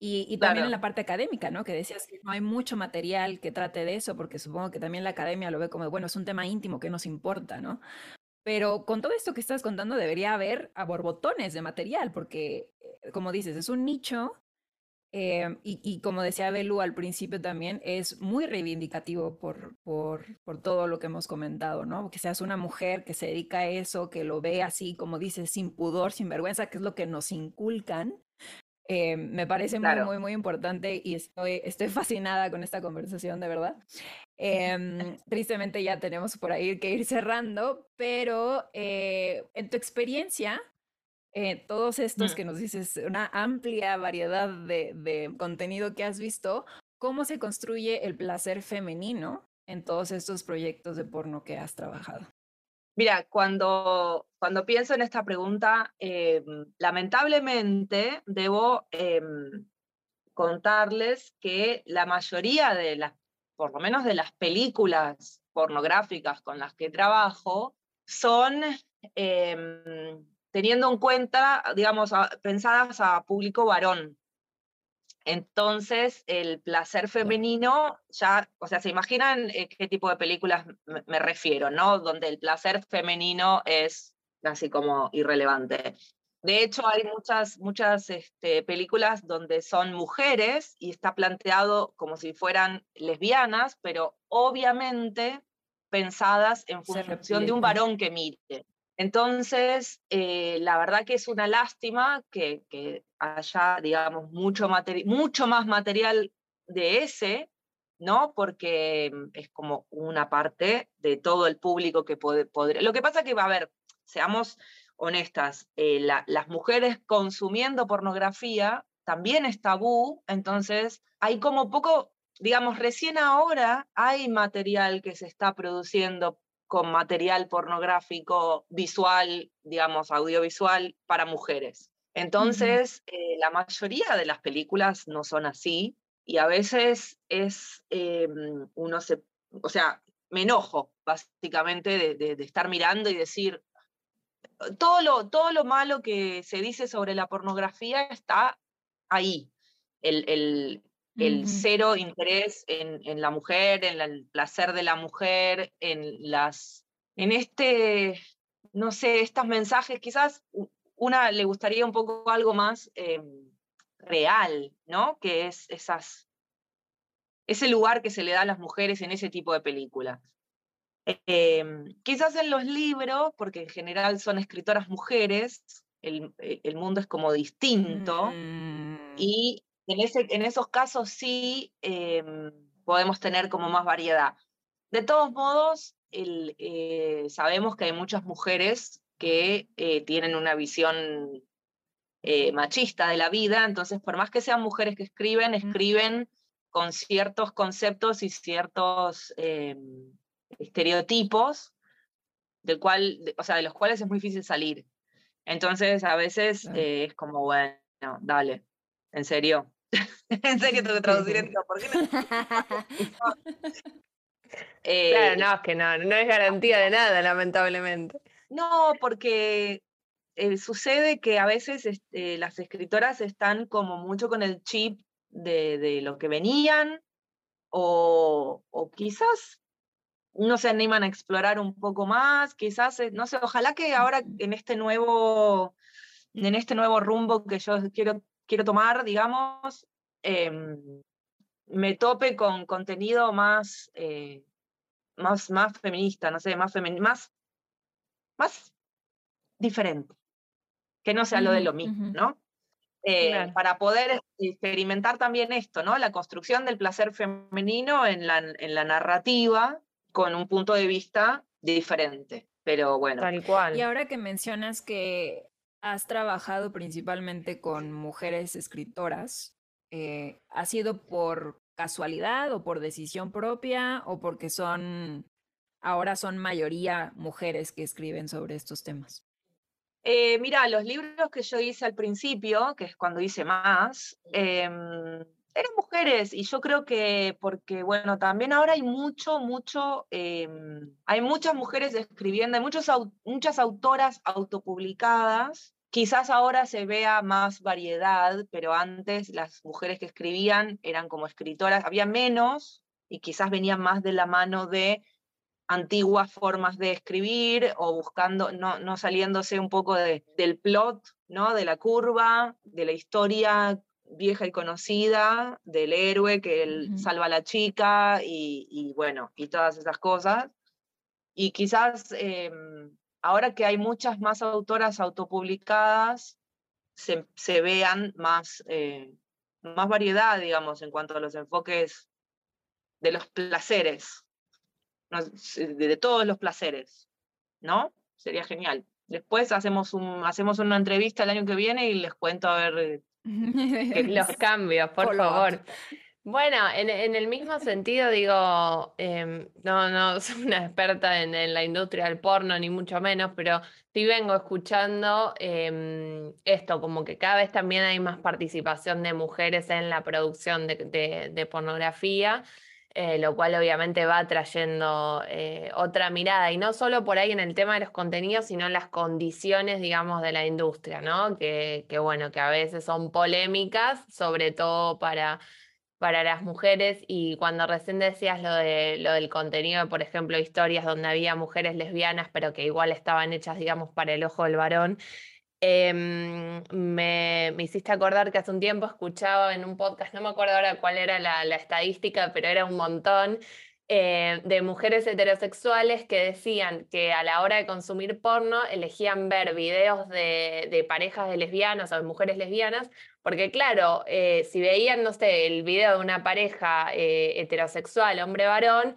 Y, y también en la parte académica, ¿no? Que decías que no hay mucho material que trate de eso, porque supongo que también la academia lo ve como, bueno, es un tema íntimo que nos importa, ¿no? Pero con todo esto que estás contando debería haber a borbotones de material, porque, eh, como dices, es un nicho eh, y, como decía Belu al principio también, es muy reivindicativo por, por, por, todo lo que hemos comentado, ¿no? Que seas una mujer que se dedica a eso, que lo ve así, como dices, sin pudor, sin vergüenza, que es lo que nos inculcan. Eh, me parece muy, muy, muy importante y estoy, estoy fascinada con esta conversación, de verdad. Em, tristemente ya tenemos por ahí que ir cerrando, pero eh, en tu experiencia, eh, todos estos mm. que nos dices, una amplia variedad de, contenido que has visto, ¿cómo se construye el placer femenino en todos estos proyectos de porno que has trabajado? Mira, cuando, cuando pienso en esta pregunta, em, lamentablemente debo em, contarles que la mayoría de las, por lo menos de las películas pornográficas con las que trabajo, son teniendo en cuenta, digamos, pensadas a público varón. Entonces, el placer femenino, ya, o sea, se imaginan eh, qué tipo de películas me refiero, ¿no? Donde el placer femenino es casi como irrelevante. De hecho, hay muchas, muchas este, películas donde son mujeres y está planteado como si fueran lesbianas, pero obviamente pensadas en función de un varón que mire. Entonces, eh, la verdad que es una lástima que, haya, digamos, mucho, más material de ese, ¿no? Porque mm, es como una parte de todo el público que puede. Lo que pasa que, a ver, seamos honestas, eh, las mujeres consumiendo pornografía también es tabú, entonces hay como poco, digamos, recién ahora hay material que se está produciendo con material pornográfico visual, digamos, audiovisual para mujeres. Entonces, eh, la mayoría de las películas no son así y a veces es, em, uno se, o sea, me enojo básicamente de, estar mirando y decir, todo lo, todo lo malo que se dice sobre la pornografía está ahí. El, el, el cero interés en, en, la mujer, en el placer de la mujer, en las en este, no sé, estos mensajes, quizás una le gustaría un poco algo más em, real, ¿no? Que es esas, ese lugar que se le da a las mujeres en ese tipo de películas. Em, quizás en los libros, porque en general son escritoras mujeres, el, el mundo es como distinto, mm. y en, ese, en esos casos sí em, podemos tener como más variedad. De todos modos, el, eh, sabemos que hay muchas mujeres que eh, tienen una visión eh, machista de la vida, entonces por más que sean mujeres que escriben, escriben con ciertos conceptos y ciertos em, estereotipos, del cual, o sea, de los cuales es muy difícil salir. Entonces a veces es como, bueno, dale, en serio, en serio tengo que traducir esto, ¿por qué no? claro, no, es que no, no es garantía de nada, lamentablemente. No, porque eh, sucede que a veces este, las escritoras están como mucho con el chip de, lo que venían, o, quizás no se animan a explorar un poco más, quizás, eh, no sé, ojalá que ahora en este nuevo, en este nuevo rumbo que yo quiero quiero tomar, digamos, em, me tope con contenido más, eh, más, más feminista, no sé, más, más, más diferente, que no sea lo de lo mismo, ¿no? Eh, para poder experimentar también esto, ¿no? La construcción del placer femenino en la, en la narrativa con un punto de vista diferente. Pero bueno. Tal cual. Y ahora que mencionas que has trabajado principalmente con mujeres escritoras. Eh, ¿Ha sido por casualidad o por decisión propia o porque son, ahora son mayoría mujeres que escriben sobre estos temas? Eh, mira, los libros que yo hice al principio, que es cuando hice más, em, eran mujeres y yo creo que porque, bueno, también ahora hay mucho, mucho, em, hay muchas mujeres escribiendo, hay muchos, muchas autoras autopublicadas. Quizás ahora se vea más variedad, pero antes las mujeres que escribían eran como escritoras, había menos y quizás venían más de la mano de antiguas formas de escribir o buscando, no, no saliéndose un poco de, del plot, ¿no? de la curva, de la historia vieja y conocida del héroe que él salva a la chica y, bueno, y todas esas cosas. Y quizás em, ahora que hay muchas más autoras autopublicadas, se, vean más, eh, más variedad, digamos, en cuanto a los enfoques de los placeres, de, todos los placeres, ¿no? Sería genial. Después hacemos, un, hacemos una entrevista el año que viene y les cuento a ver Los cambios, por favor. Bueno, en, el mismo sentido, digo, em, no, no soy una experta en, la industria del porno, ni mucho menos, pero sí vengo escuchando em, esto, como que cada vez también hay más participación de mujeres en la producción de pornografía. Eh, lo cual obviamente va trayendo eh, otra mirada, y no solo por ahí en el tema de los contenidos, sino en las condiciones, digamos, de la industria, ¿no? Que, bueno, que a veces son polémicas, sobre todo para, para las mujeres, y cuando recién decías lo, de, lo del contenido, por ejemplo, historias donde había mujeres lesbianas, pero que igual estaban hechas, digamos, para el ojo del varón, Em, me, hiciste acordar que hace un tiempo escuchaba en un podcast, no me acuerdo ahora cuál era la, estadística, pero era un montón, eh, de mujeres heterosexuales que decían que a la hora de consumir porno elegían ver videos de, parejas de lesbianas o de mujeres lesbianas, porque claro, eh, si veían, no sé, el video de una pareja eh, heterosexual, hombre-varón,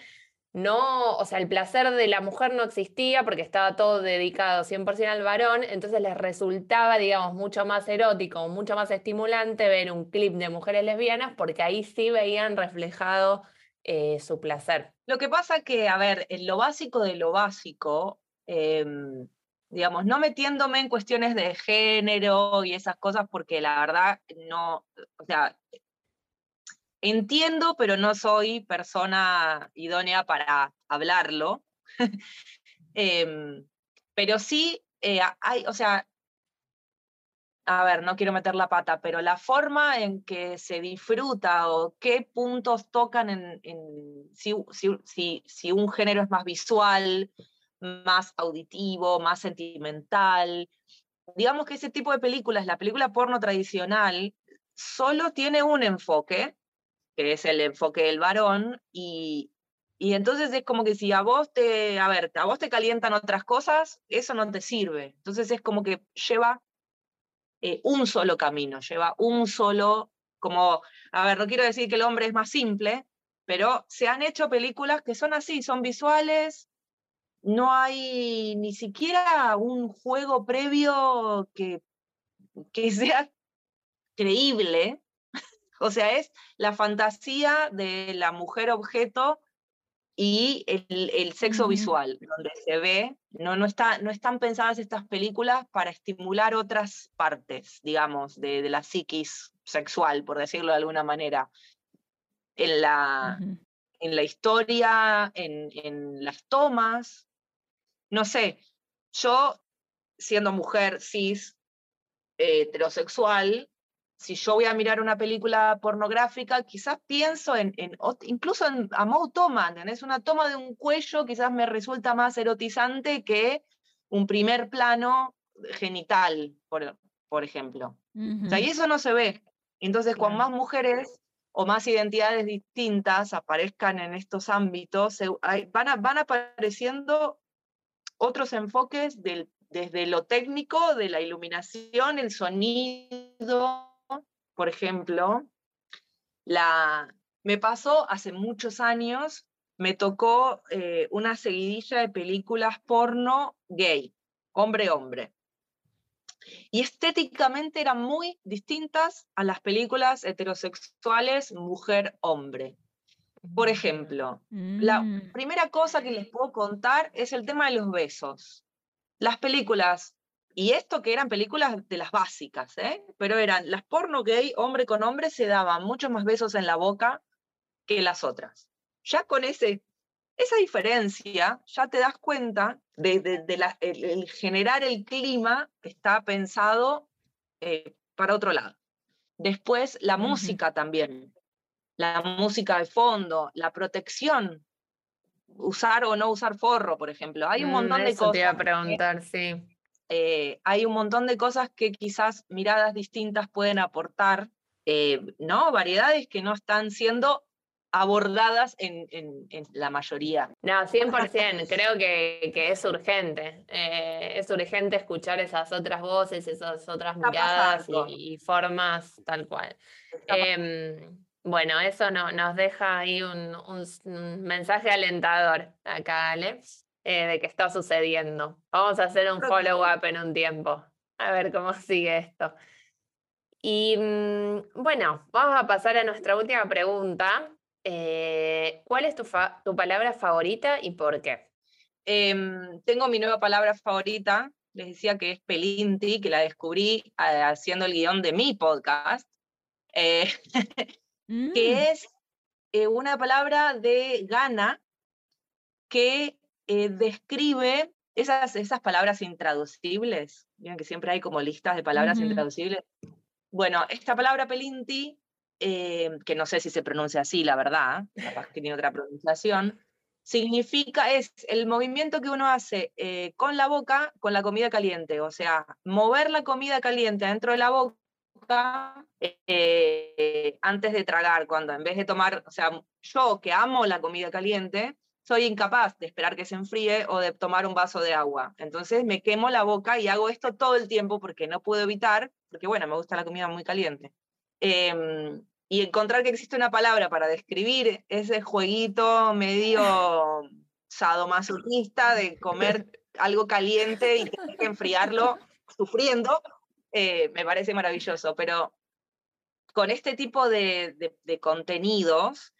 no, o sea, el placer de la mujer no existía porque estaba todo dedicado 100% al varón, entonces les resultaba, digamos, mucho más erótico, mucho más estimulante ver un clip de mujeres lesbianas porque ahí sí veían reflejado eh, su placer. Lo que pasa que, a ver, en lo básico de lo básico, em, digamos, no metiéndome en cuestiones de género y esas cosas porque la verdad no, o sea, entiendo, pero no soy persona idónea para hablarlo. Em, pero sí eh, hay, o sea, a ver, no quiero meter la pata, pero la forma en que se disfruta o qué puntos tocan en, si, si, un género es más visual más auditivo, más sentimental. Digamos que ese tipo de películas, la película porno tradicional, solo tiene un enfoque, que es el enfoque del varón, y, y entonces es como que si a vos te, a ver, a vos te calientan otras cosas, eso no te sirve. Entonces es como que lleva eh, un solo camino, lleva un solo, como, a ver, no quiero decir que el hombre es más simple, pero se han hecho películas que son así, son visuales, no hay ni siquiera un juego previo que, que sea creíble. O sea, es la fantasía de la mujer objeto y el, sexo visual, donde se ve, no, no, está, no están pensadas estas películas para estimular otras partes, digamos, de, la psiquis sexual, por decirlo de alguna manera. En la, en la historia, en, en las tomas, no sé, yo siendo mujer cis, heterosexual, si yo voy a mirar una película pornográfica, quizás pienso en, incluso en a Mo toma, es una toma de un cuello quizás me resulta más erotizante que un primer plano genital, por, por ejemplo. o sea, y eso no se ve. Entonces, cuando más mujeres o más identidades distintas aparezcan en estos ámbitos, van, van apareciendo otros enfoques del, desde lo técnico, de la iluminación, el sonido, por ejemplo, la, me pasó hace muchos años, me tocó eh, una seguidilla de películas porno gay, hombre-hombre. Y estéticamente eran muy distintas a las películas heterosexuales mujer-hombre. Por ejemplo, la mm. primera cosa que les puedo contar es el tema de los besos. Las películas y esto que eran películas de las básicas, ¿eh? pero eran las porno gay, hombre con hombre, se daban muchos más besos en la boca que las otras. Ya con ese, esa diferencia, ya te das cuenta de, la, el, generar el clima está pensado eh, para otro lado. Después, la música también. La música de fondo, la protección, usar o no usar forro, por ejemplo. Hay un mm, montón de cosas. Te iba a preguntar, sí eh, hay un montón de cosas que quizás miradas distintas pueden aportar, eh, ¿no? Variedades que no están siendo abordadas en, la mayoría. No, 100%, creo que, es urgente. Eh, es urgente escuchar esas otras voces, esas otras miradas y, formas tal cual. Em, bueno, eso no, nos deja ahí un, un mensaje alentador acá, Alex. Eh, de qué está sucediendo. Vamos a hacer un follow-up en un tiempo, a ver cómo sigue esto. Y mm, bueno, vamos a pasar a nuestra última pregunta. Eh, ¿Cuál es tu, tu, palabra favorita y por qué? Em, tengo mi nueva palabra favorita, les decía que es pelinti, que la descubrí eh, haciendo el guion de mi podcast, mm. que es una palabra de gana que eh, describe esas, esas palabras intraducibles. Miren que siempre hay como listas de palabras intraducibles. Bueno, esta palabra pelinti, eh, que no sé si se pronuncia así, la verdad, capaz que tiene otra pronunciación, significa, es el movimiento que uno hace eh, con la boca, con la comida caliente, o sea, mover la comida caliente dentro de la boca antes de tragar, cuando en vez de tomar, o sea, yo que amo la comida caliente, soy incapaz de esperar que se enfríe o de tomar un vaso de agua. Entonces me quemo la boca y hago esto todo el tiempo porque no puedo evitar, porque bueno, me gusta la comida muy caliente. Em, y encontrar que existe una palabra para describir ese jueguito medio sadomasoquista de comer algo caliente y tener que enfriarlo sufriendo, eh, me parece maravilloso. Pero con este tipo de, de contenidos,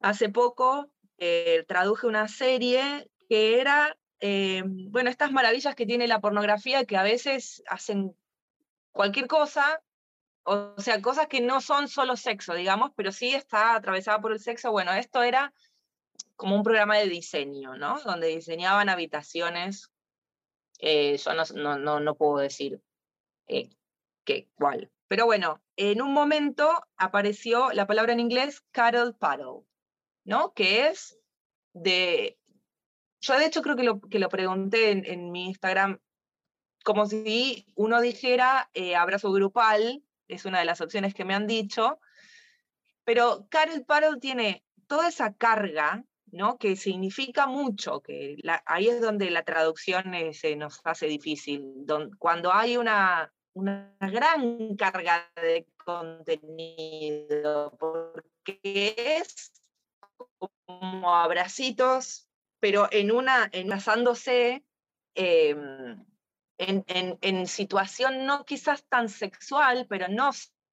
hace poco eh, traduje una serie que era, eh, bueno, estas maravillas que tiene la pornografía que a veces hacen cualquier cosa, o sea, cosas que no son solo sexo, digamos, pero sí está atravesada por el sexo. Bueno, esto era como un programa de diseño, ¿no? Donde diseñaban habitaciones. Eh, yo no, no, no, puedo decir qué, cuál. Pero bueno, en un momento apareció la palabra en inglés cuddle paddle, ¿no? Que es de yo de hecho creo que lo, que lo pregunté en, mi Instagram, como si uno dijera eh, abrazo grupal, es una de las opciones que me han dicho, pero Carol Parol tiene toda esa carga, ¿no? Que significa mucho, que ahí es donde la traducción eh, se nos hace difícil, cuando hay una, una gran carga de contenido, porque es como abracitos, pero en una, enlazándose em, en, en, situación no quizás tan sexual, pero no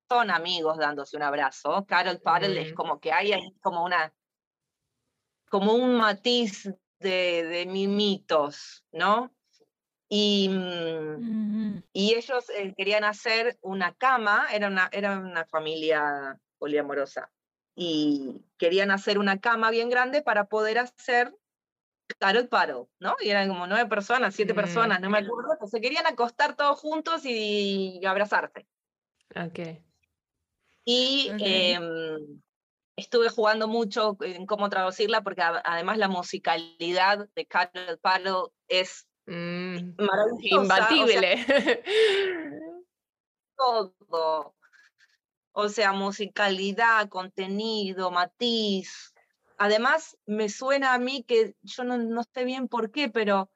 son amigos dándose un abrazo. Carol Parell es como que hay ahí como una, como un matiz de, de mimitos, ¿no? Y, mm, y ellos eh, querían hacer una cama, era una, era una familia poliamorosa, y querían hacer una cama bien grande para poder hacer Carol Paro, ¿no? Y eran como nueve personas, siete personas, no me acuerdo, se querían acostar todos juntos y abrazarse. Ok. Y em, estuve jugando mucho en cómo traducirla, porque además la musicalidad de Carol Paro es mm, maravillosa. Imbatible. todo. O sea, musicalidad, contenido, matiz. Además, me suena a mí que yo no, no sé bien por qué, pero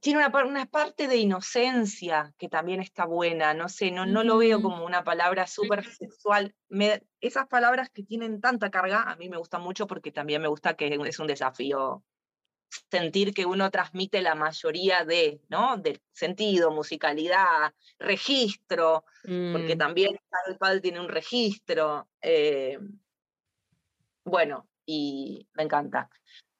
tiene una, una, parte de inocencia que también está buena, no sé, no, no lo veo como una palabra súper sexual. esas palabras que tienen tanta carga, a mí me gustan mucho porque también me gusta que es un desafío sentir que uno transmite la mayoría de, ¿no? Del sentido, musicalidad, registro, porque mm. también el padre tiene un registro. Eh, bueno, y me encanta.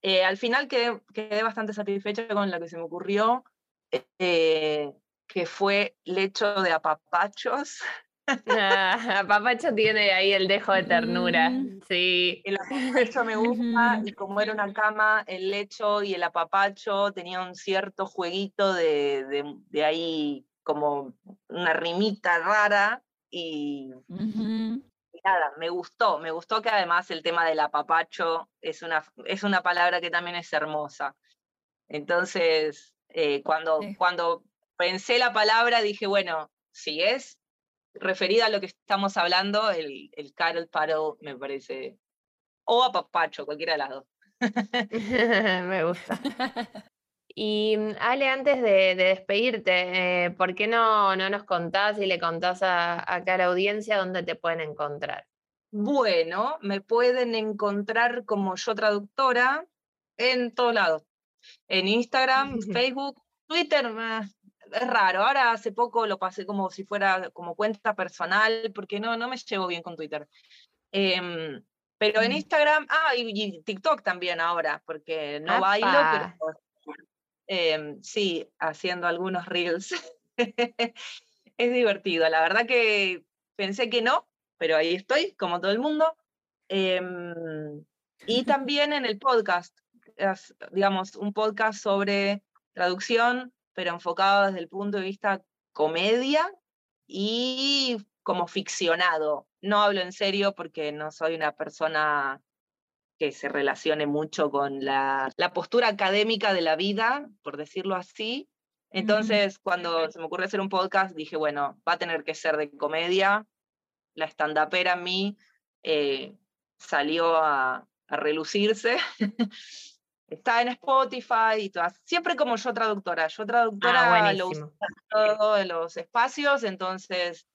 Eh, al final quedé, quedé, bastante satisfecha con lo que se me ocurrió, eh, que fue lecho de apapachos. Ah, Papacho tiene ahí el dejo de ternura, mm. sí. El apapacho me gusta y como era una cama, el lecho y el apapacho tenía un cierto jueguito de, de, ahí como una rimita rara y, nada, me gustó, me gustó que además el tema del apapacho es una, es una palabra que también es hermosa. Entonces, eh, cuando, cuando pensé la palabra dije, bueno, si es referida a lo que estamos hablando, el, el Carol Paro me parece. O a Papacho, cualquiera de las dos. me gusta. Y Ale, antes de, despedirte, eh, ¿por qué no, no nos contás y le contás a, a la audiencia dónde te pueden encontrar? Bueno, me pueden encontrar como yo traductora en todos lados. En Instagram, Facebook, Twitter, es raro. Ahora hace poco lo pasé como si fuera como cuenta personal, porque no, no me llevo bien con Twitter. Em, pero en mm. Instagram, ah, y, TikTok también ahora, porque no bailo, pero em, sí, haciendo algunos reels. es divertido. La verdad que pensé que no, pero ahí estoy, como todo el mundo. Em, y también en el podcast, digamos, un podcast sobre traducción, pero enfocado desde el punto de vista comedia y como ficcionado. No hablo en serio porque no soy una persona que se relacione mucho con la, postura académica de la vida, por decirlo así. Entonces, cuando se me ocurrió hacer un podcast, dije, bueno, va a tener que ser de comedia. La estandapera en mí eh, salió a, a relucirse. Está en Spotify y todas. Siempre como yo traductora. Yo traductora ah, lo uso en todos los espacios, entonces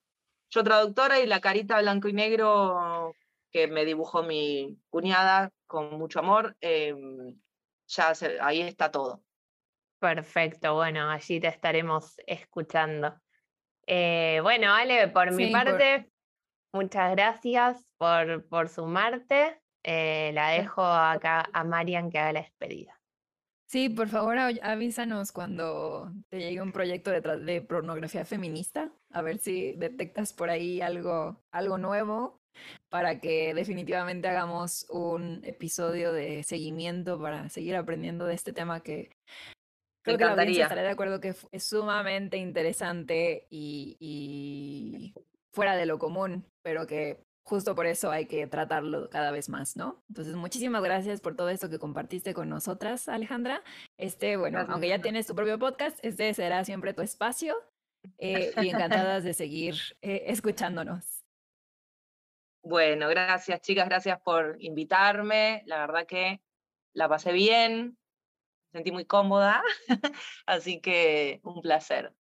yo traductora y la carita blanco y negro que me dibujó mi cuñada con mucho amor, em, ya ahí está todo. Perfecto, bueno, allí te estaremos escuchando. Eh, bueno, Ale, por mi parte, muchas gracias por, por sumarte. Eh, la dejo acá a Marian que haga la despedida. Sí, por favor avísanos cuando te llegue un proyecto de, de, pornografía feminista, a ver si detectas por ahí algo, algo nuevo para que definitivamente hagamos un episodio de seguimiento para seguir aprendiendo de este tema que creo que la audiencia estará de acuerdo que es sumamente interesante y, y fuera de lo común, pero que justo por eso hay que tratarlo cada vez más, ¿no? Entonces, muchísimas gracias por todo esto que compartiste con nosotras, Alejandra. Este, bueno, aunque ya tienes tu propio podcast, este será siempre tu espacio eh, y encantadas de seguir eh, escuchándonos. Bueno, gracias chicas, gracias por invitarme. La verdad que la pasé bien, me sentí muy cómoda, así que un placer.